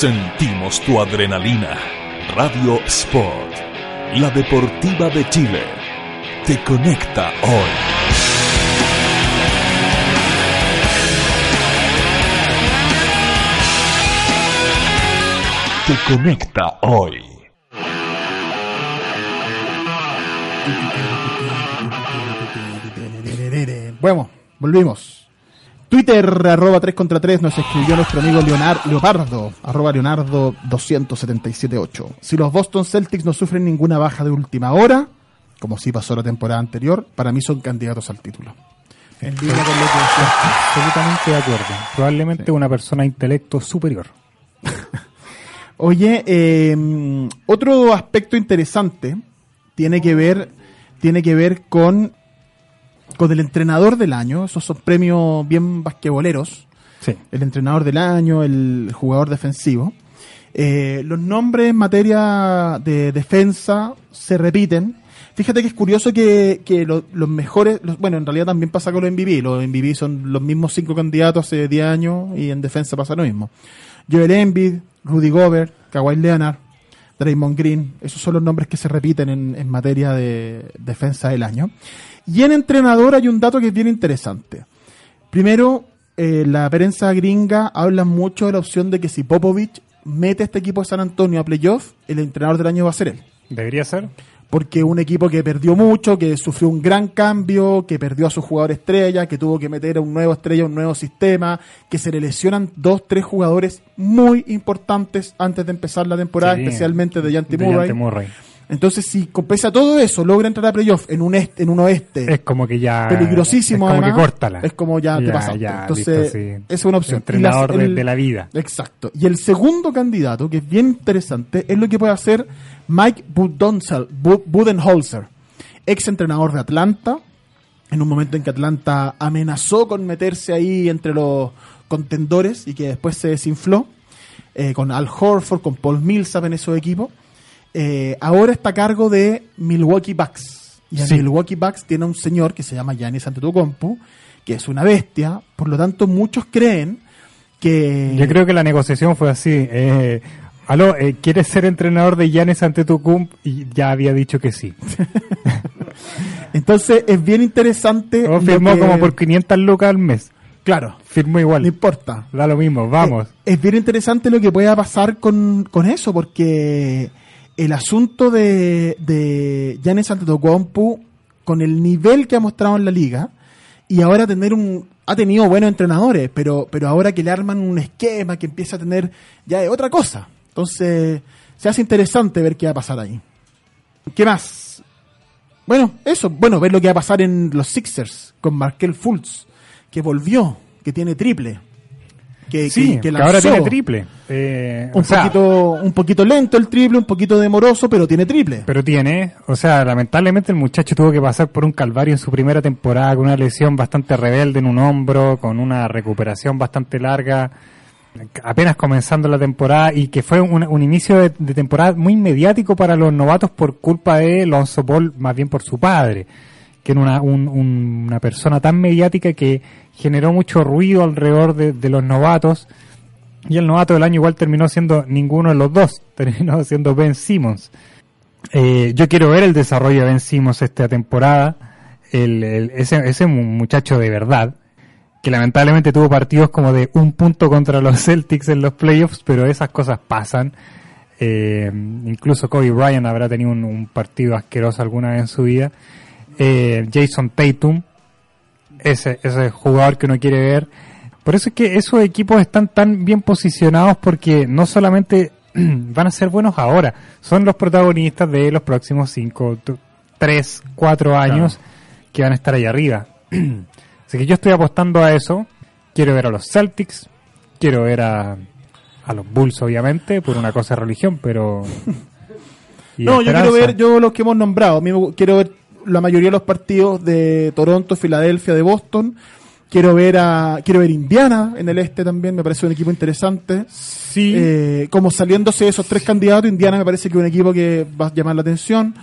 Sentimos tu adrenalina. Radio Sport, la deportiva de Chile, te conecta hoy. Te conecta hoy. Bueno, volvimos. Twitter, arroba 3 contra 3, nos escribió nuestro amigo Leonardo, Leopardo, arroba Leonardo 2778. Si los Boston Celtics no sufren ninguna baja de última hora, como sí pasó la temporada anterior, para mí son candidatos al título. En línea con lo que decía. Absolutamente de acuerdo. Probablemente una persona de intelecto superior. [LAUGHS] Oye, eh, otro aspecto interesante tiene que ver, tiene que ver con, con el entrenador del año. Esos son premios bien basquetboleros. Sí. El entrenador del año, el jugador defensivo. Eh, los nombres en materia de defensa se repiten. Fíjate que es curioso que, que lo- los mejores, los- bueno, en realidad también pasa con los MVP. Los MVP son los mismos cinco candidatos hace 10 años y en defensa pasa lo mismo. Joel Embiid, Rudy Gobert, Kawhi Leonard, Draymond Green, esos son los nombres que se repiten en, en materia de defensa del año. Y en entrenador hay un dato que es bien interesante. Primero, eh, la prensa gringa habla mucho de la opción de que si Popovich mete a este equipo de San Antonio a playoff, el entrenador del año va a ser él. ¿Debería ser? Porque un equipo que perdió mucho, que sufrió un gran cambio, que perdió a su jugador estrella, que tuvo que meter a un nuevo estrella, un nuevo sistema, que se le lesionan dos, tres jugadores muy importantes antes de empezar la temporada, Sí. especialmente de Yanti Murray. Murray. Entonces, si pese a todo eso, logra entrar a playoff en un este, en un oeste Es como que ya. peligrosísimo, Es como además, que córtala. es como ya, te pasaste. ya, Entonces, listo, sí. esa es una opción. Entrenador Y la- de, el- de la vida. Exacto. Y el segundo candidato, que es bien interesante, es lo que puede hacer Mike Budenholzer, Bu- Budenholzer, ex entrenador de Atlanta, en un momento en que Atlanta amenazó con meterse ahí entre los contendores y que después se desinfló, eh, con Al Horford, con Paul Millsap en esos equipos. Eh, ahora está a cargo de Milwaukee Bucks. Y en Sí. Milwaukee Bucks tiene un señor que se llama Giannis Antetokounmpo, que es una bestia. Por lo tanto, muchos creen que... Yo creo que la negociación fue así. Eh, aló, eh, ¿quieres ser entrenador de Giannis Antetokounmpo? Y ya había dicho que sí. [LAUGHS] Entonces, es bien interesante... O firmó que- como por 500 lucas al mes. Claro, Firmó no igual. importa. Da lo mismo, vamos. Eh, es bien interesante lo que pueda pasar con, con eso, porque el asunto de, de Giannis Antetokounmpo, con el nivel que ha mostrado en la liga, y ahora tener un... Ha tenido buenos entrenadores, pero, pero ahora que le arman un esquema que empieza a tener ya es otra cosa. Entonces, se hace interesante ver qué va a pasar ahí. ¿Qué más? Bueno, eso, bueno, ver lo que va a pasar en los Sixers con Markel Fultz, que volvió, que tiene triple. Que, sí, que- que que ahora tiene triple. Eh, Un sea, poquito, un poquito lento el triple, un poquito demoroso, pero tiene triple. Pero tiene, o sea, lamentablemente el muchacho tuvo que pasar por un calvario en su primera temporada con una lesión bastante rebelde en un hombro, con una recuperación bastante larga, apenas comenzando la temporada y que fue un, un inicio de, de temporada muy mediático para los novatos por culpa de Lonzo Ball, más bien por su padre, que era una, un- un- una persona tan mediática que generó mucho ruido alrededor de, los novatos. Y el novato del año igual terminó siendo ninguno de los dos, [LAUGHS] terminó siendo Ben Simmons. Eh, yo quiero ver el desarrollo de Ben Simmons esta temporada. el, ese, ese mu- muchacho de verdad, que lamentablemente tuvo partidos como de un punto contra los [LAUGHS] Celtics en los playoffs, pero esas cosas pasan. Eh, incluso Kobe Bryant habrá tenido un partido asqueroso alguna vez en su vida. Eh, Jason Tatum, ese, ese jugador que uno quiere ver. Por eso es que esos equipos están tan bien posicionados porque no solamente [CLEARS THROAT] van a ser buenos ahora, son los protagonistas de los próximos 5, 3, 4 años que van a estar ahí arriba. [CLEARS THROAT] Así que yo estoy apostando a eso. Quiero ver a los Celtics, quiero ver a, a los Bulls, obviamente, por una cosa de religión, pero. [LAUGHS] No, yo quiero ver yo los que hemos nombrado. Quiero ver la mayoría de los partidos de Toronto, Filadelfia, de Boston. Quiero ver a quiero ver Indiana en el este también, me parece un equipo interesante. Sí, Eh, como saliéndose de esos tres candidatos, Indiana me parece que es un equipo que va a llamar la atención.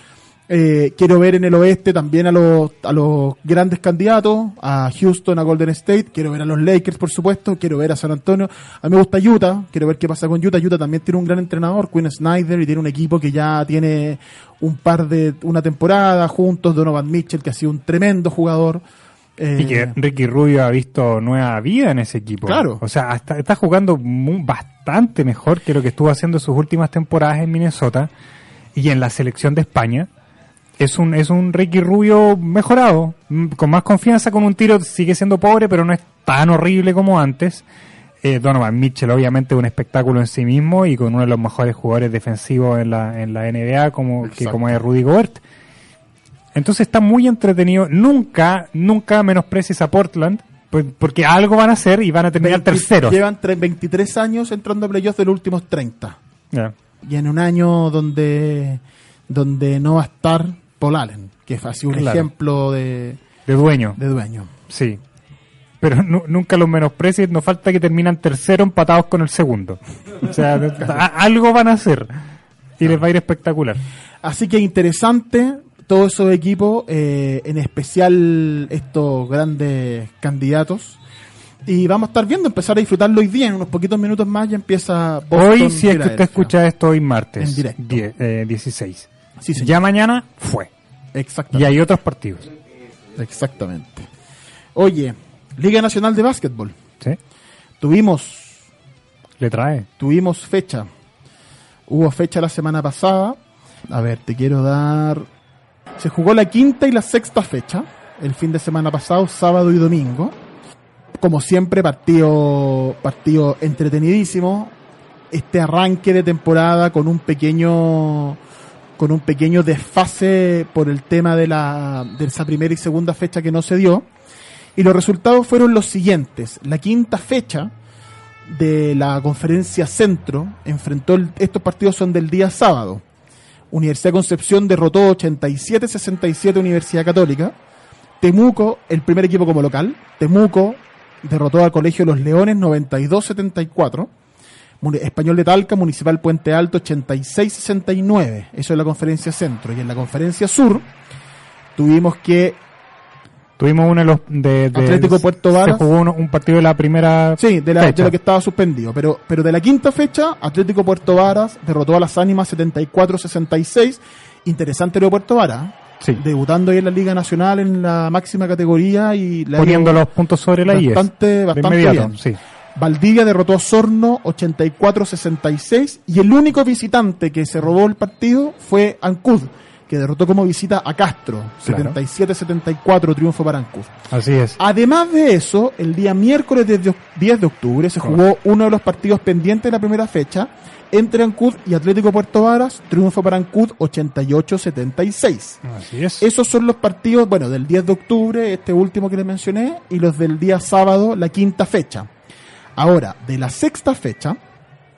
Eh, quiero ver en el oeste también a los, a los grandes candidatos, a Houston, a Golden State, quiero ver a los Lakers, por supuesto, quiero ver a San Antonio. A mí me gusta Utah, quiero ver qué pasa con Utah. Utah también tiene un gran entrenador, Quinn Snyder, y tiene un equipo que ya tiene un par de, una temporada juntos, Donovan Mitchell, que ha sido un tremendo jugador. Eh, Y que Ricky Rubio ha visto nueva vida en ese equipo. Claro. O sea, hasta- está jugando mu- bastante mejor que lo que estuvo haciendo sus últimas temporadas en Minnesota y en la selección de España. Es un, es un Ricky Rubio mejorado, mm, con más confianza, con un tiro, sigue siendo pobre, pero no es tan horrible como antes. Eh, Donovan Mitchell, obviamente, un espectáculo en sí mismo y con uno de los mejores jugadores defensivos en la, en la NBA, como, que como es Rudy Gobert. Entonces está muy entretenido. Nunca, nunca menosprecies a Portland, pues, porque algo van a hacer y van a terminar 20 terceros. Llevan tre- 23 años entrando a playoffs de los últimos 30. Ya. y en un año donde donde no va a estar Paul Allen, que ha sido un Claro. ejemplo de, De dueño, de dueño. sí. Pero nu- nunca los menosprecies, no falta que terminan tercero empatados con el segundo. O sea, [LAUGHS] algo van a hacer y les va a ir espectacular. Así que interesante todos esos equipos, eh, en especial estos grandes candidatos. Y vamos a estar viendo, empezar a disfrutarlo hoy día, en unos poquitos minutos más ya empieza Boston, hoy, si es que usted escucha esto hoy martes, En directo. die- eh, 16. Sí, señor. Ya mañana fue. Y Exactamente. hay otros partidos. Exactamente. Oye, Liga Nacional de Básquetbol. ¿Sí? Tuvimos Le trae. tuvimos fecha. Hubo fecha la semana pasada. A ver, te quiero dar. Se jugó la quinta y la sexta fecha. El fin de semana pasado, sábado y domingo. Como siempre, partido, partido entretenidísimo. Este arranque de temporada con un pequeño con un pequeño desfase por el tema de la de esa primera y segunda fecha que no se dio. Y los resultados fueron los siguientes. La quinta fecha de la conferencia Centro enfrentó, el- estos partidos son del día sábado. Universidad Concepción derrotó 87-67 Universidad Católica. Temuco, el primer equipo como local. Temuco derrotó al Colegio Los Leones 92-74. Español de Talca, Municipal Puente Alto 86-69. Eso es la conferencia Centro. Y en la conferencia Sur tuvimos que Tuvimos uno de los de, de- Atlético Puerto Varas. Se jugó uno- un partido de la primera Sí, de, la, de lo que estaba suspendido. Pero, pero de la quinta fecha, Atlético Puerto Varas derrotó a las Ánimas 74-66. Interesante lo de Puerto Varas. Sí. Debutando ahí en la Liga Nacional en la máxima categoría y le ha poniendo los puntos sobre la IES. bastante, de bastante inmediato, bien. sí. Valdivia derrotó a Sorno 84-66 y el único visitante que se robó el partido fue Ancud, que derrotó como visita a Castro. Claro. 77-74 triunfo para Ancud. Así es. Además de eso, el día miércoles de- 10 de octubre se jugó uno de los partidos pendientes de la primera fecha entre Ancud y Atlético Puerto Varas, triunfo para Ancud 88-76. Así es. Esos son los partidos, bueno, del 10 de octubre, este último que les mencioné, y los del día sábado, la quinta fecha. Ahora, de la sexta fecha,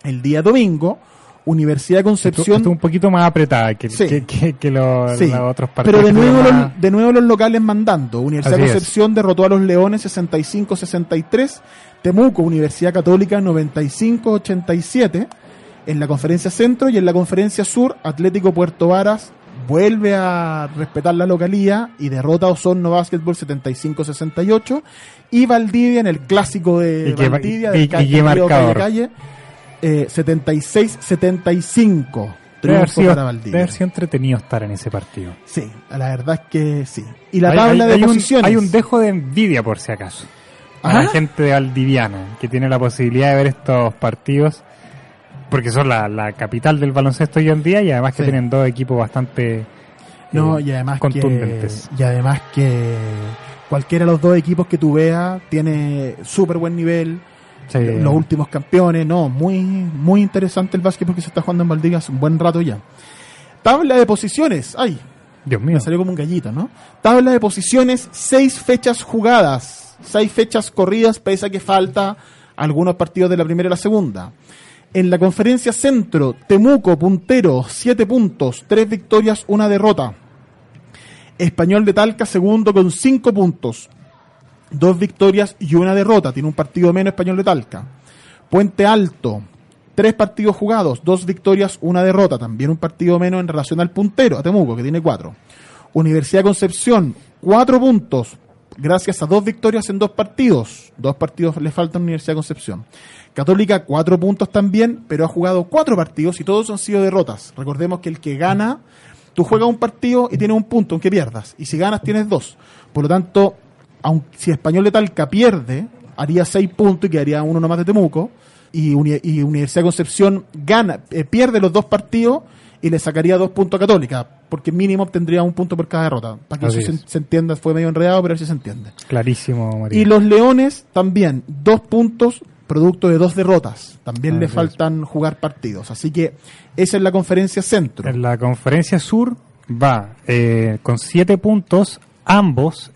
el día domingo, Universidad de Concepción... esto un poquito más apretada que, Sí. que, que- que los, Sí, los otros partidos. pero de nuevo, más- los, de nuevo los locales mandando. Universidad Así de es. Concepción derrotó a los Leones 65-63. Temuco, Universidad Católica 95-87 en la conferencia centro y en la conferencia sur, Atlético Puerto Varas vuelve a respetar la localía y derrota a Osorno Basketball 75-68 y Valdivia en el clásico de Y Valdivia y- del y Río marcador. Calle, eh, 76-75 Debe haber, sido, entretenido estar en ese partido. Sí, la verdad es que sí. Y la Hay- tabla hay- de hay un- posiciones. hay un dejo de envidia, por si acaso. A ¿Ah? la gente de Valdiviana, que tiene la posibilidad de ver estos partidos, porque son la, la capital del baloncesto hoy en día y además que Sí. tienen dos equipos bastante No, eh, y además que, contundentes. y además que cualquiera de los dos equipos que tú veas tiene súper buen nivel. Sí. Los últimos campeones, no, muy muy interesante el básquet porque se está jugando en Valdivia hace un buen rato ya. Tabla de posiciones, ay, Dios mío. me salió como un gallito, ¿no? Tabla de posiciones, seis fechas jugadas, seis fechas corridas, pese a que falta algunos partidos de la primera y la segunda. En la conferencia centro, Temuco, puntero, siete puntos, tres victorias, una derrota. Español de Talca, segundo con cinco puntos, dos victorias y una derrota. Tiene un partido menos Español de Talca. Puente Alto, tres partidos jugados, dos victorias, una derrota. También un partido menos en relación al puntero, a Temuco, que tiene cuatro. Universidad de Concepción, cuatro puntos, gracias a dos victorias en dos partidos. Dos partidos le faltan a Universidad de Concepción. Católica, cuatro puntos también, pero ha jugado cuatro partidos y todos han sido derrotas. Recordemos que el que gana, tú juegas un partido y tienes un punto, aunque pierdas. Y si ganas, tienes dos. Por lo tanto, aunque, si Español de Talca pierde, haría seis puntos y quedaría uno nomás de Temuco. Y, Uni- y Universidad de Concepción gana, eh, pierde los dos partidos y le sacaría dos puntos a Católica, porque mínimo obtendría un punto por cada derrota. Para que Así eso es. se, se entienda, fue medio enredado, pero así se entiende. Clarísimo, María. Y los Leones también, dos puntos, producto de dos derrotas. También le Así es. faltan jugar partidos. Así que esa es la conferencia centro. En la conferencia sur va eh, con siete puntos ambos,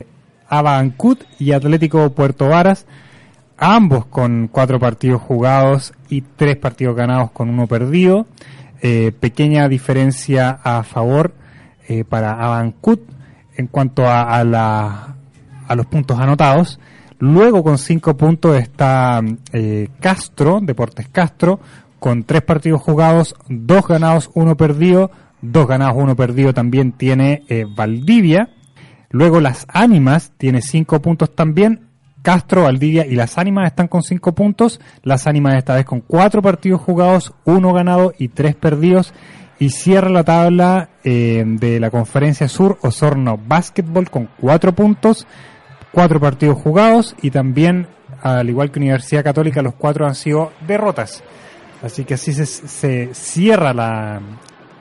Abancut y Atlético Puerto Varas, ambos con cuatro partidos jugados y tres partidos ganados con uno perdido. Eh, pequeña diferencia a favor eh, para Abancut en cuanto a, a la- a los puntos anotados. Luego con cinco puntos está eh, Castro, Deportes Castro, con tres partidos jugados, dos ganados, uno perdido. Dos ganados, uno perdido también tiene eh, Valdivia. Luego las Ánimas tiene cinco puntos también. Castro, Valdivia y las Ánimas están con cinco puntos. Las Ánimas esta vez con cuatro partidos jugados, uno ganado y tres perdidos. Y cierra la tabla eh, de la conferencia sur Osorno Basketball con cuatro puntos, cuatro partidos jugados y también, al igual que Universidad Católica, los cuatro han sido derrotas. Así que así se, se cierra la,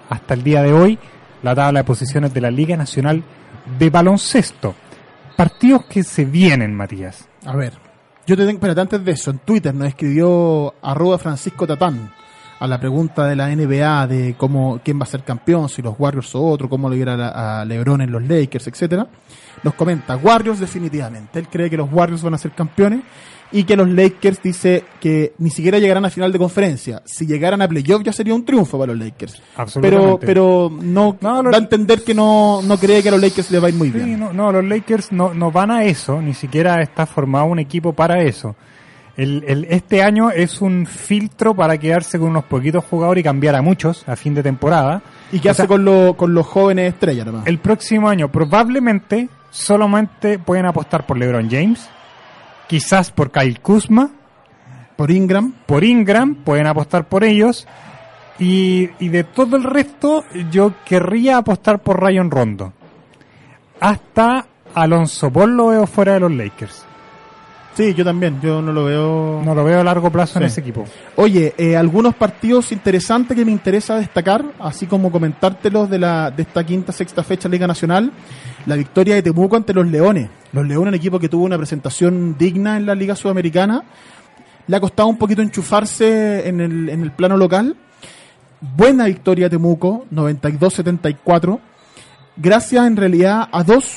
hasta el día de hoy la tabla de posiciones de la Liga Nacional de Baloncesto. Partidos que se vienen, Matías. A ver, yo te tengo, espérate, antes de eso, en Twitter nos escribió arroba Francisco Tatán a la pregunta de la NBA de cómo, quién va a ser campeón, si los Warriors o otro, cómo le irá a, a LeBron en los Lakers, etcétera. Nos comenta, Warriors definitivamente. Él cree que los Warriors van a ser campeones y que los Lakers dice que ni siquiera llegarán a final de conferencia. Si llegaran a playoff ya sería un triunfo para los Lakers. Pero, pero no, No, los- da a entender que no, no cree que a los Lakers les va a ir muy Sí, bien. no, no, los Lakers no, no van a eso, ni siquiera está formado un equipo para eso. El, el- este año es un filtro para quedarse con unos poquitos jugadores y cambiar a muchos a fin de temporada. ¿Y qué O hace sea, con, lo- con los jóvenes estrellas nomás? El próximo año probablemente solamente pueden apostar por LeBron James, quizás por Kyle Kuzma, Por Ingram. por Ingram, pueden apostar por ellos. Y, y de todo el resto, yo querría apostar por Rayon Rondo. Hasta Alonso Ball lo veo fuera de los Lakers. Sí, yo también, yo no lo veo. No lo veo a largo plazo en ese equipo. Oye, eh, algunos partidos interesantes que me interesa destacar, así como comentártelos de, la, de esta quinta, sexta fecha Liga Nacional. La victoria de Temuco ante los Leones. Los Leones, un equipo que tuvo una presentación digna en la Liga Sudamericana. Le ha costado un poquito enchufarse en el, en el plano local. Buena victoria de Temuco, 92-74. Gracias en realidad a dos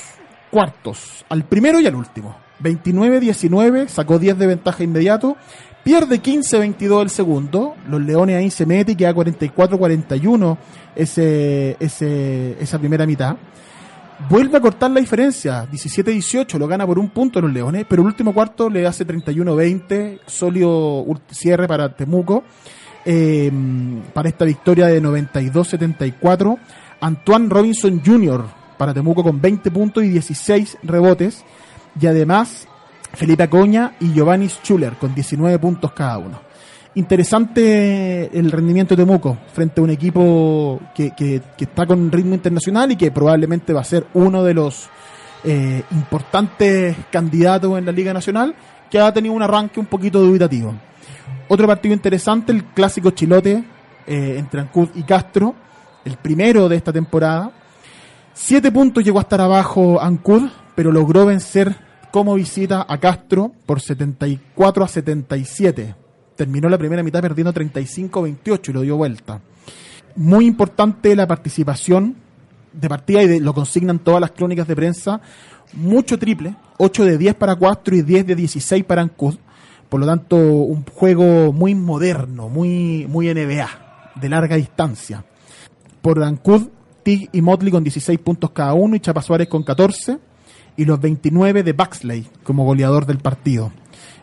cuartos, al primero y al último. 29-19, sacó 10 de ventaja inmediato. Pierde 15-22 el segundo. Los Leones ahí se mete y queda 44-41 ese, esa primera mitad. Vuelve a cortar la diferencia, 17-18, lo gana por un punto los Leones, pero el último cuarto le hace 31-20, sólido cierre para Temuco, eh, para esta victoria de 92-74. Antoine Robinson Jr. para Temuco con 20 puntos y 16 rebotes, y además Felipe Acoña y Giovanni Schuller con 19 puntos cada uno. interesante el rendimiento de Temuco frente a un equipo que, que- que está con ritmo internacional y que probablemente va a ser uno de los eh, importantes candidatos en la Liga Nacional, que ha tenido un arranque un poquito dubitativo. Otro partido interesante, el clásico chilote eh, entre Ancud y Castro, el primero de esta temporada. Siete puntos llegó a estar abajo Ancud, pero logró vencer como visita a Castro por 74 a 77. Terminó la primera mitad perdiendo 35-28 y lo dio vuelta. Muy importante la participación de partida y de- lo consignan todas las crónicas de prensa. Mucho triple, 8 de 10 para Castro y 10 de 16 para Ancud. Por lo tanto, un juego muy moderno, muy, muy NBA, de larga distancia por Ancud, Tig y Motley con 16 puntos cada uno y Chapa Suárez con 14 y los 29 de Baxley como goleador del partido.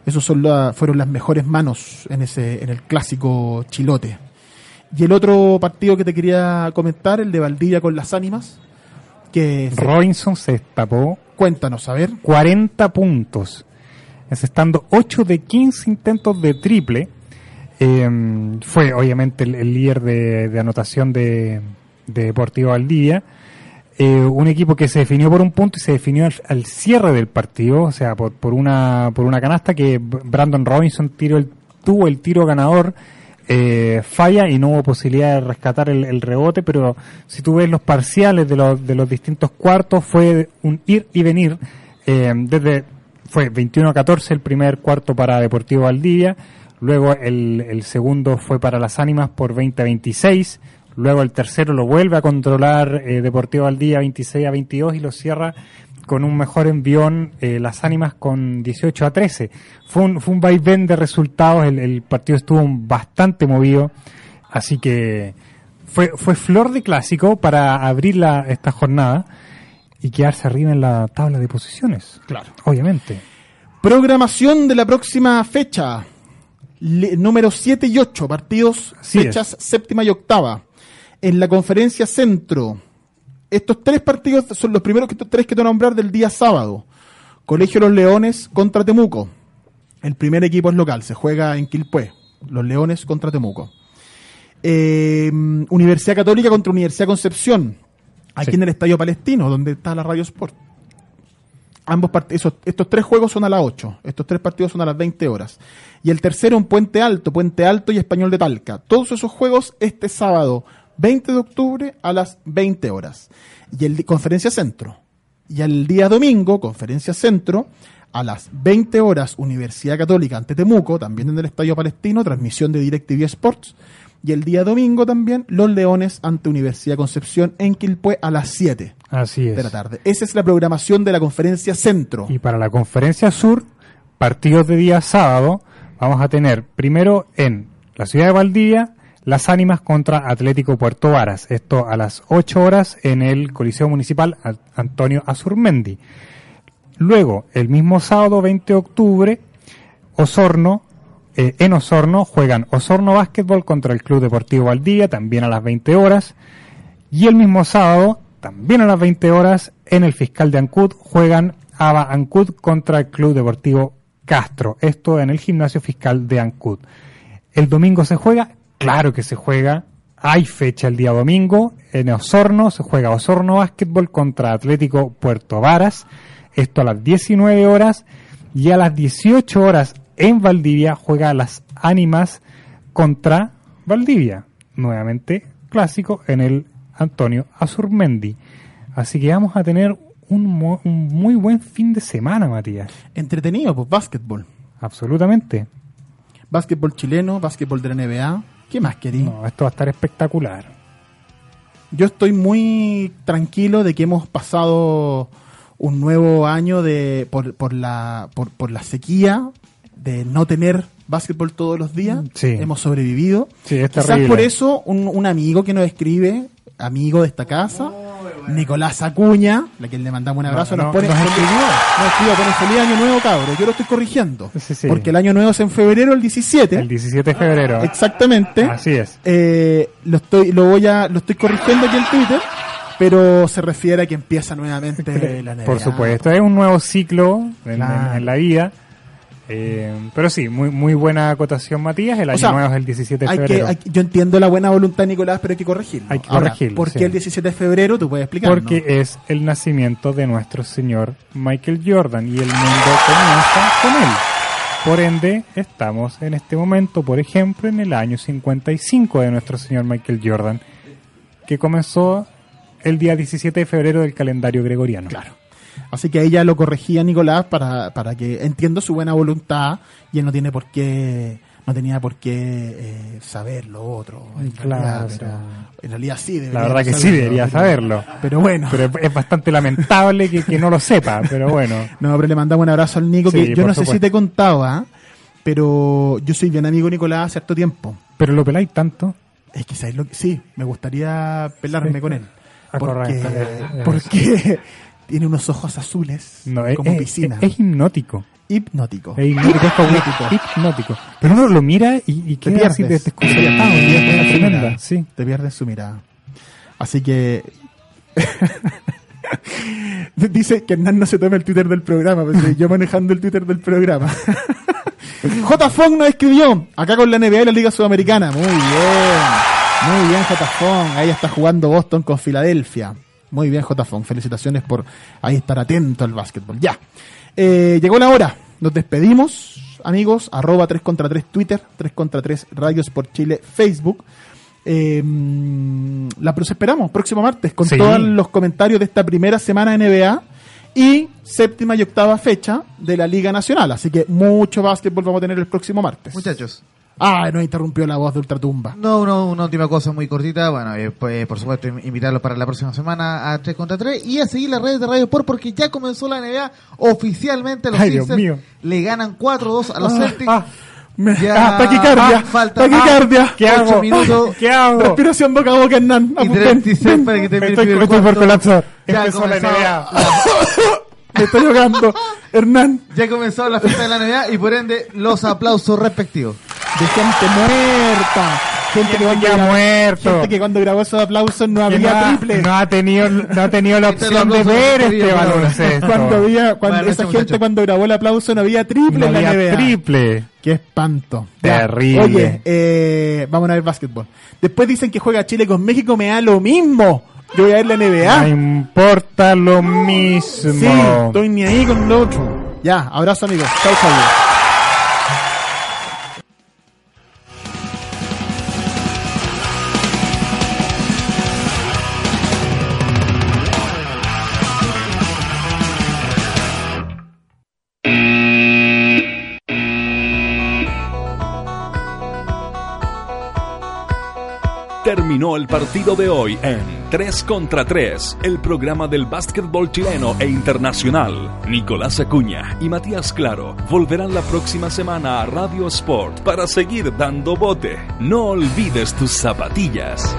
Esos son la- fueron las mejores manos en ese en el clásico chilote. Y el otro partido que te quería comentar, el de Valdivia con las ánimas, que se- Robinson se destapó cuéntanos, a ver. 40 puntos, estando 8 de 15 intentos de triple. Eh, fue obviamente el, el líder de, de anotación de, de Deportivo Valdivia. Eh, un equipo que se definió por un punto y se definió al, al cierre del partido, o sea, por, por una por una canasta que Brandon Robinson tiró el, tuvo el tiro ganador, eh, falla y no hubo posibilidad de rescatar el, rebote, pero si tú ves los parciales de los, de los distintos cuartos, fue un ir y venir. eh, desde fue 21-14 el primer cuarto para Deportivo Valdivia, luego el, el segundo fue para las ánimas por 20-26, luego el tercero lo vuelve a controlar eh, Deportivo Valdivia 26 a 22 y lo cierra con un mejor envión eh, las ánimas con 18 a 13. Fue un, fue un vaivén de resultados, el, el partido estuvo bastante movido, así que fue, fue flor de clásico para abrir la, esta jornada y quedarse arriba en la tabla de posiciones. Claro. Obviamente. Programación de la próxima fecha. Le- número 7 y 8, partidos, Así es. fechas séptima y octava. En la conferencia centro, estos tres partidos son los primeros que, tres que te voy a nombrar del día sábado. Colegio Los Leones contra Temuco. El primer equipo es local, se juega en Quilpué. Los Leones contra Temuco. Eh, Universidad Católica contra Universidad Concepción. Aquí Sí. en el Estadio Palestino, donde está la Radio Sport. Ambos esos- estos tres juegos son a las 8, estos tres partidos son a las 20 horas. Y el tercero en Puente Alto, Puente Alto y Español de Talca. Todos esos juegos este sábado 20 de octubre a las 20 horas. Y el Conferencia Centro. Y el día domingo, Conferencia Centro, a las 20 horas, Universidad Católica ante Temuco, también en el Estadio Palestino, transmisión de DirecTV Sports. Y el día domingo también, Los Leones ante Universidad Concepción en Quilpué a las 7 Así es. de la tarde. Esa es la programación de la Conferencia Centro. Y para la conferencia sur, partidos de día sábado, vamos a tener primero en la ciudad de Valdivia, las ánimas contra Atlético Puerto Varas. Esto a las 8 horas en el Coliseo Municipal Antonio Azurmendi. Luego, el mismo sábado 20 de octubre, Osorno, eh, en Osorno juegan Osorno Básquetbol contra el Club Deportivo Valdivia, también a las 20 horas. Y el mismo sábado, también a las 20 horas, en el Fiscal de Ancud, juegan Aba Ancud contra el Club Deportivo Castro. Esto en el Gimnasio Fiscal de Ancud. El domingo se juega, claro que se juega. Hay fecha el día domingo. En Osorno se juega Osorno Básquetbol contra Atlético Puerto Varas. Esto a las 19 horas. Y a las 18 horas en Valdivia juega las ánimas contra Valdivia. Nuevamente clásico en el Antonio Azurmendi. Así que vamos a tener un, mo- un muy buen fin de semana, Matías. Entretenido, pues básquetbol. Absolutamente. Básquetbol chileno, básquetbol de la NBA. ¿Qué más querí? No, esto va a estar espectacular. Yo estoy muy tranquilo de que hemos pasado un nuevo año de por, por la por, por la sequía de no tener básquetbol todos los días. Sí. Hemos sobrevivido. Sí, es Quizás por eso un, un amigo que nos escribe, amigo de esta casa, Nicolás Acuña, a quien le mandamos un abrazo, No, nos no, pone nos escribió, pone feliz año nuevo, cabro. Yo lo estoy corrigiendo. Sí, sí. Porque el año nuevo es en febrero, el 17. El 17 de febrero. Exactamente. Así es. Eh, lo estoy, lo voy a, lo estoy corrigiendo aquí en Twitter, pero se refiere a que empieza nuevamente [LAUGHS] la NBA. Por supuesto, es un nuevo ciclo en, Claro. en- en la vida. Eh, pero sí, muy muy buena acotación, Matías. El año sea, nuevo es el 17 de Hay que, febrero. hay yo entiendo la buena voluntad Nicolás, pero hay que corregirlo. Hay que Ahora, corregirlo, ¿Por qué sí. el 17 de febrero? Tú puedes explicar. Porque es el nacimiento de nuestro señor Michael Jordan y el mundo comienza con él. Por ende, estamos en este momento, por ejemplo, en el año 55 de nuestro señor Michael Jordan, que comenzó el día 17 de febrero del calendario gregoriano. Claro. Así que ella lo corregía Nicolás para, para que entiendo su buena voluntad y él no tiene por qué no tenía por qué eh, saber lo otro en Claro, realidad, o pero sea, en realidad sí debería La verdad que sí debería pero- saberlo. pero bueno Pero es bastante lamentable que, que no lo sepa, pero bueno. [LAUGHS] no pero le mandamos un abrazo al Nico Sí, que yo no sé si te contaba pero yo soy bien amigo de Nicolás hace cierto tiempo Pero lo peláis tanto. es que sabes lo que sí me gustaría pelarme Sí. con él Ah, porque, correcto, [LAUGHS] porque tiene unos ojos azules No, es, como es- piscina es hipnótico. hipnótico Es hipnótico, es como Hipnótico. [LAUGHS] hipnótico. Pero uno lo mira y, y te queda así pierdes, de- te pierdes, su mirada. sí. te pierdes su mirada así que [LAUGHS] dice que Hernán no se tome el Twitter del programa pero soy yo manejando el Twitter del programa [LAUGHS] J. Fong nos escribió acá con la NBA y la Liga Sudamericana muy bien muy bien J. Fong ahí está jugando Boston con Filadelfia muy bien J. Fong felicitaciones por ahí estar atento al básquetbol ya Eh, llegó la hora nos despedimos amigos arroba 3 contra 3 Twitter 3 contra 3 Radios por Chile Facebook eh, la esperamos próximo martes con Sí. todos los comentarios de esta primera semana NBA y séptima y octava fecha de la Liga Nacional. Así que mucho básquetbol vamos a tener el próximo martes. Muchachos, Ah, nos interrumpió la voz de Ultratumba. no, uno- una última cosa muy cortita. Bueno, eh, pues, por supuesto, in- invitarlos para la próxima semana a 3 contra 3 y a seguir las redes de Radio Sport porque ya comenzó la NBA oficialmente. Los Ay, le ganan 4-2 a los Ah, Celtics. ah, Me- Ya, ah, taquicardia, falta- taquicardia. ¿Qué hago? minutos. [LAUGHS] ¿Qué hago? Respiración boca a boca, Hernán. y Ah, 36 ven, para que termine el Estoy, primer estoy por colapsar. Ya Empezó la NBA. Me estoy ahogando. [LAUGHS] Hernán, Ya comenzó la fiesta de la NBA y por ende los aplausos respectivos. de gente muerta. Gente que, cuando grabó- muerto. gente que cuando grabó esos aplausos no había no, ha, triple. no ha tenido, no ha tenido la Este opción de ver este baloncesto. Cuando había, cuando esa noches, gente cuando grabó el aplauso no había triple No en la NBA. triple. Qué espanto. Ya. Terrible. Oye, eh, vamos a ver básquetbol. Después dicen que juega Chile con México, me da lo mismo. Yo voy a ver la No NBA. importa lo mismo. sí, estoy ni ahí con lo otro. Ya, abrazo amigos. Chau, chau. El partido de hoy en 3 contra 3, el programa del básquetbol chileno e internacional. Nicolás Acuña y Matías Claro volverán la próxima semana a Radio Sport para seguir dando bote. No olvides tus zapatillas.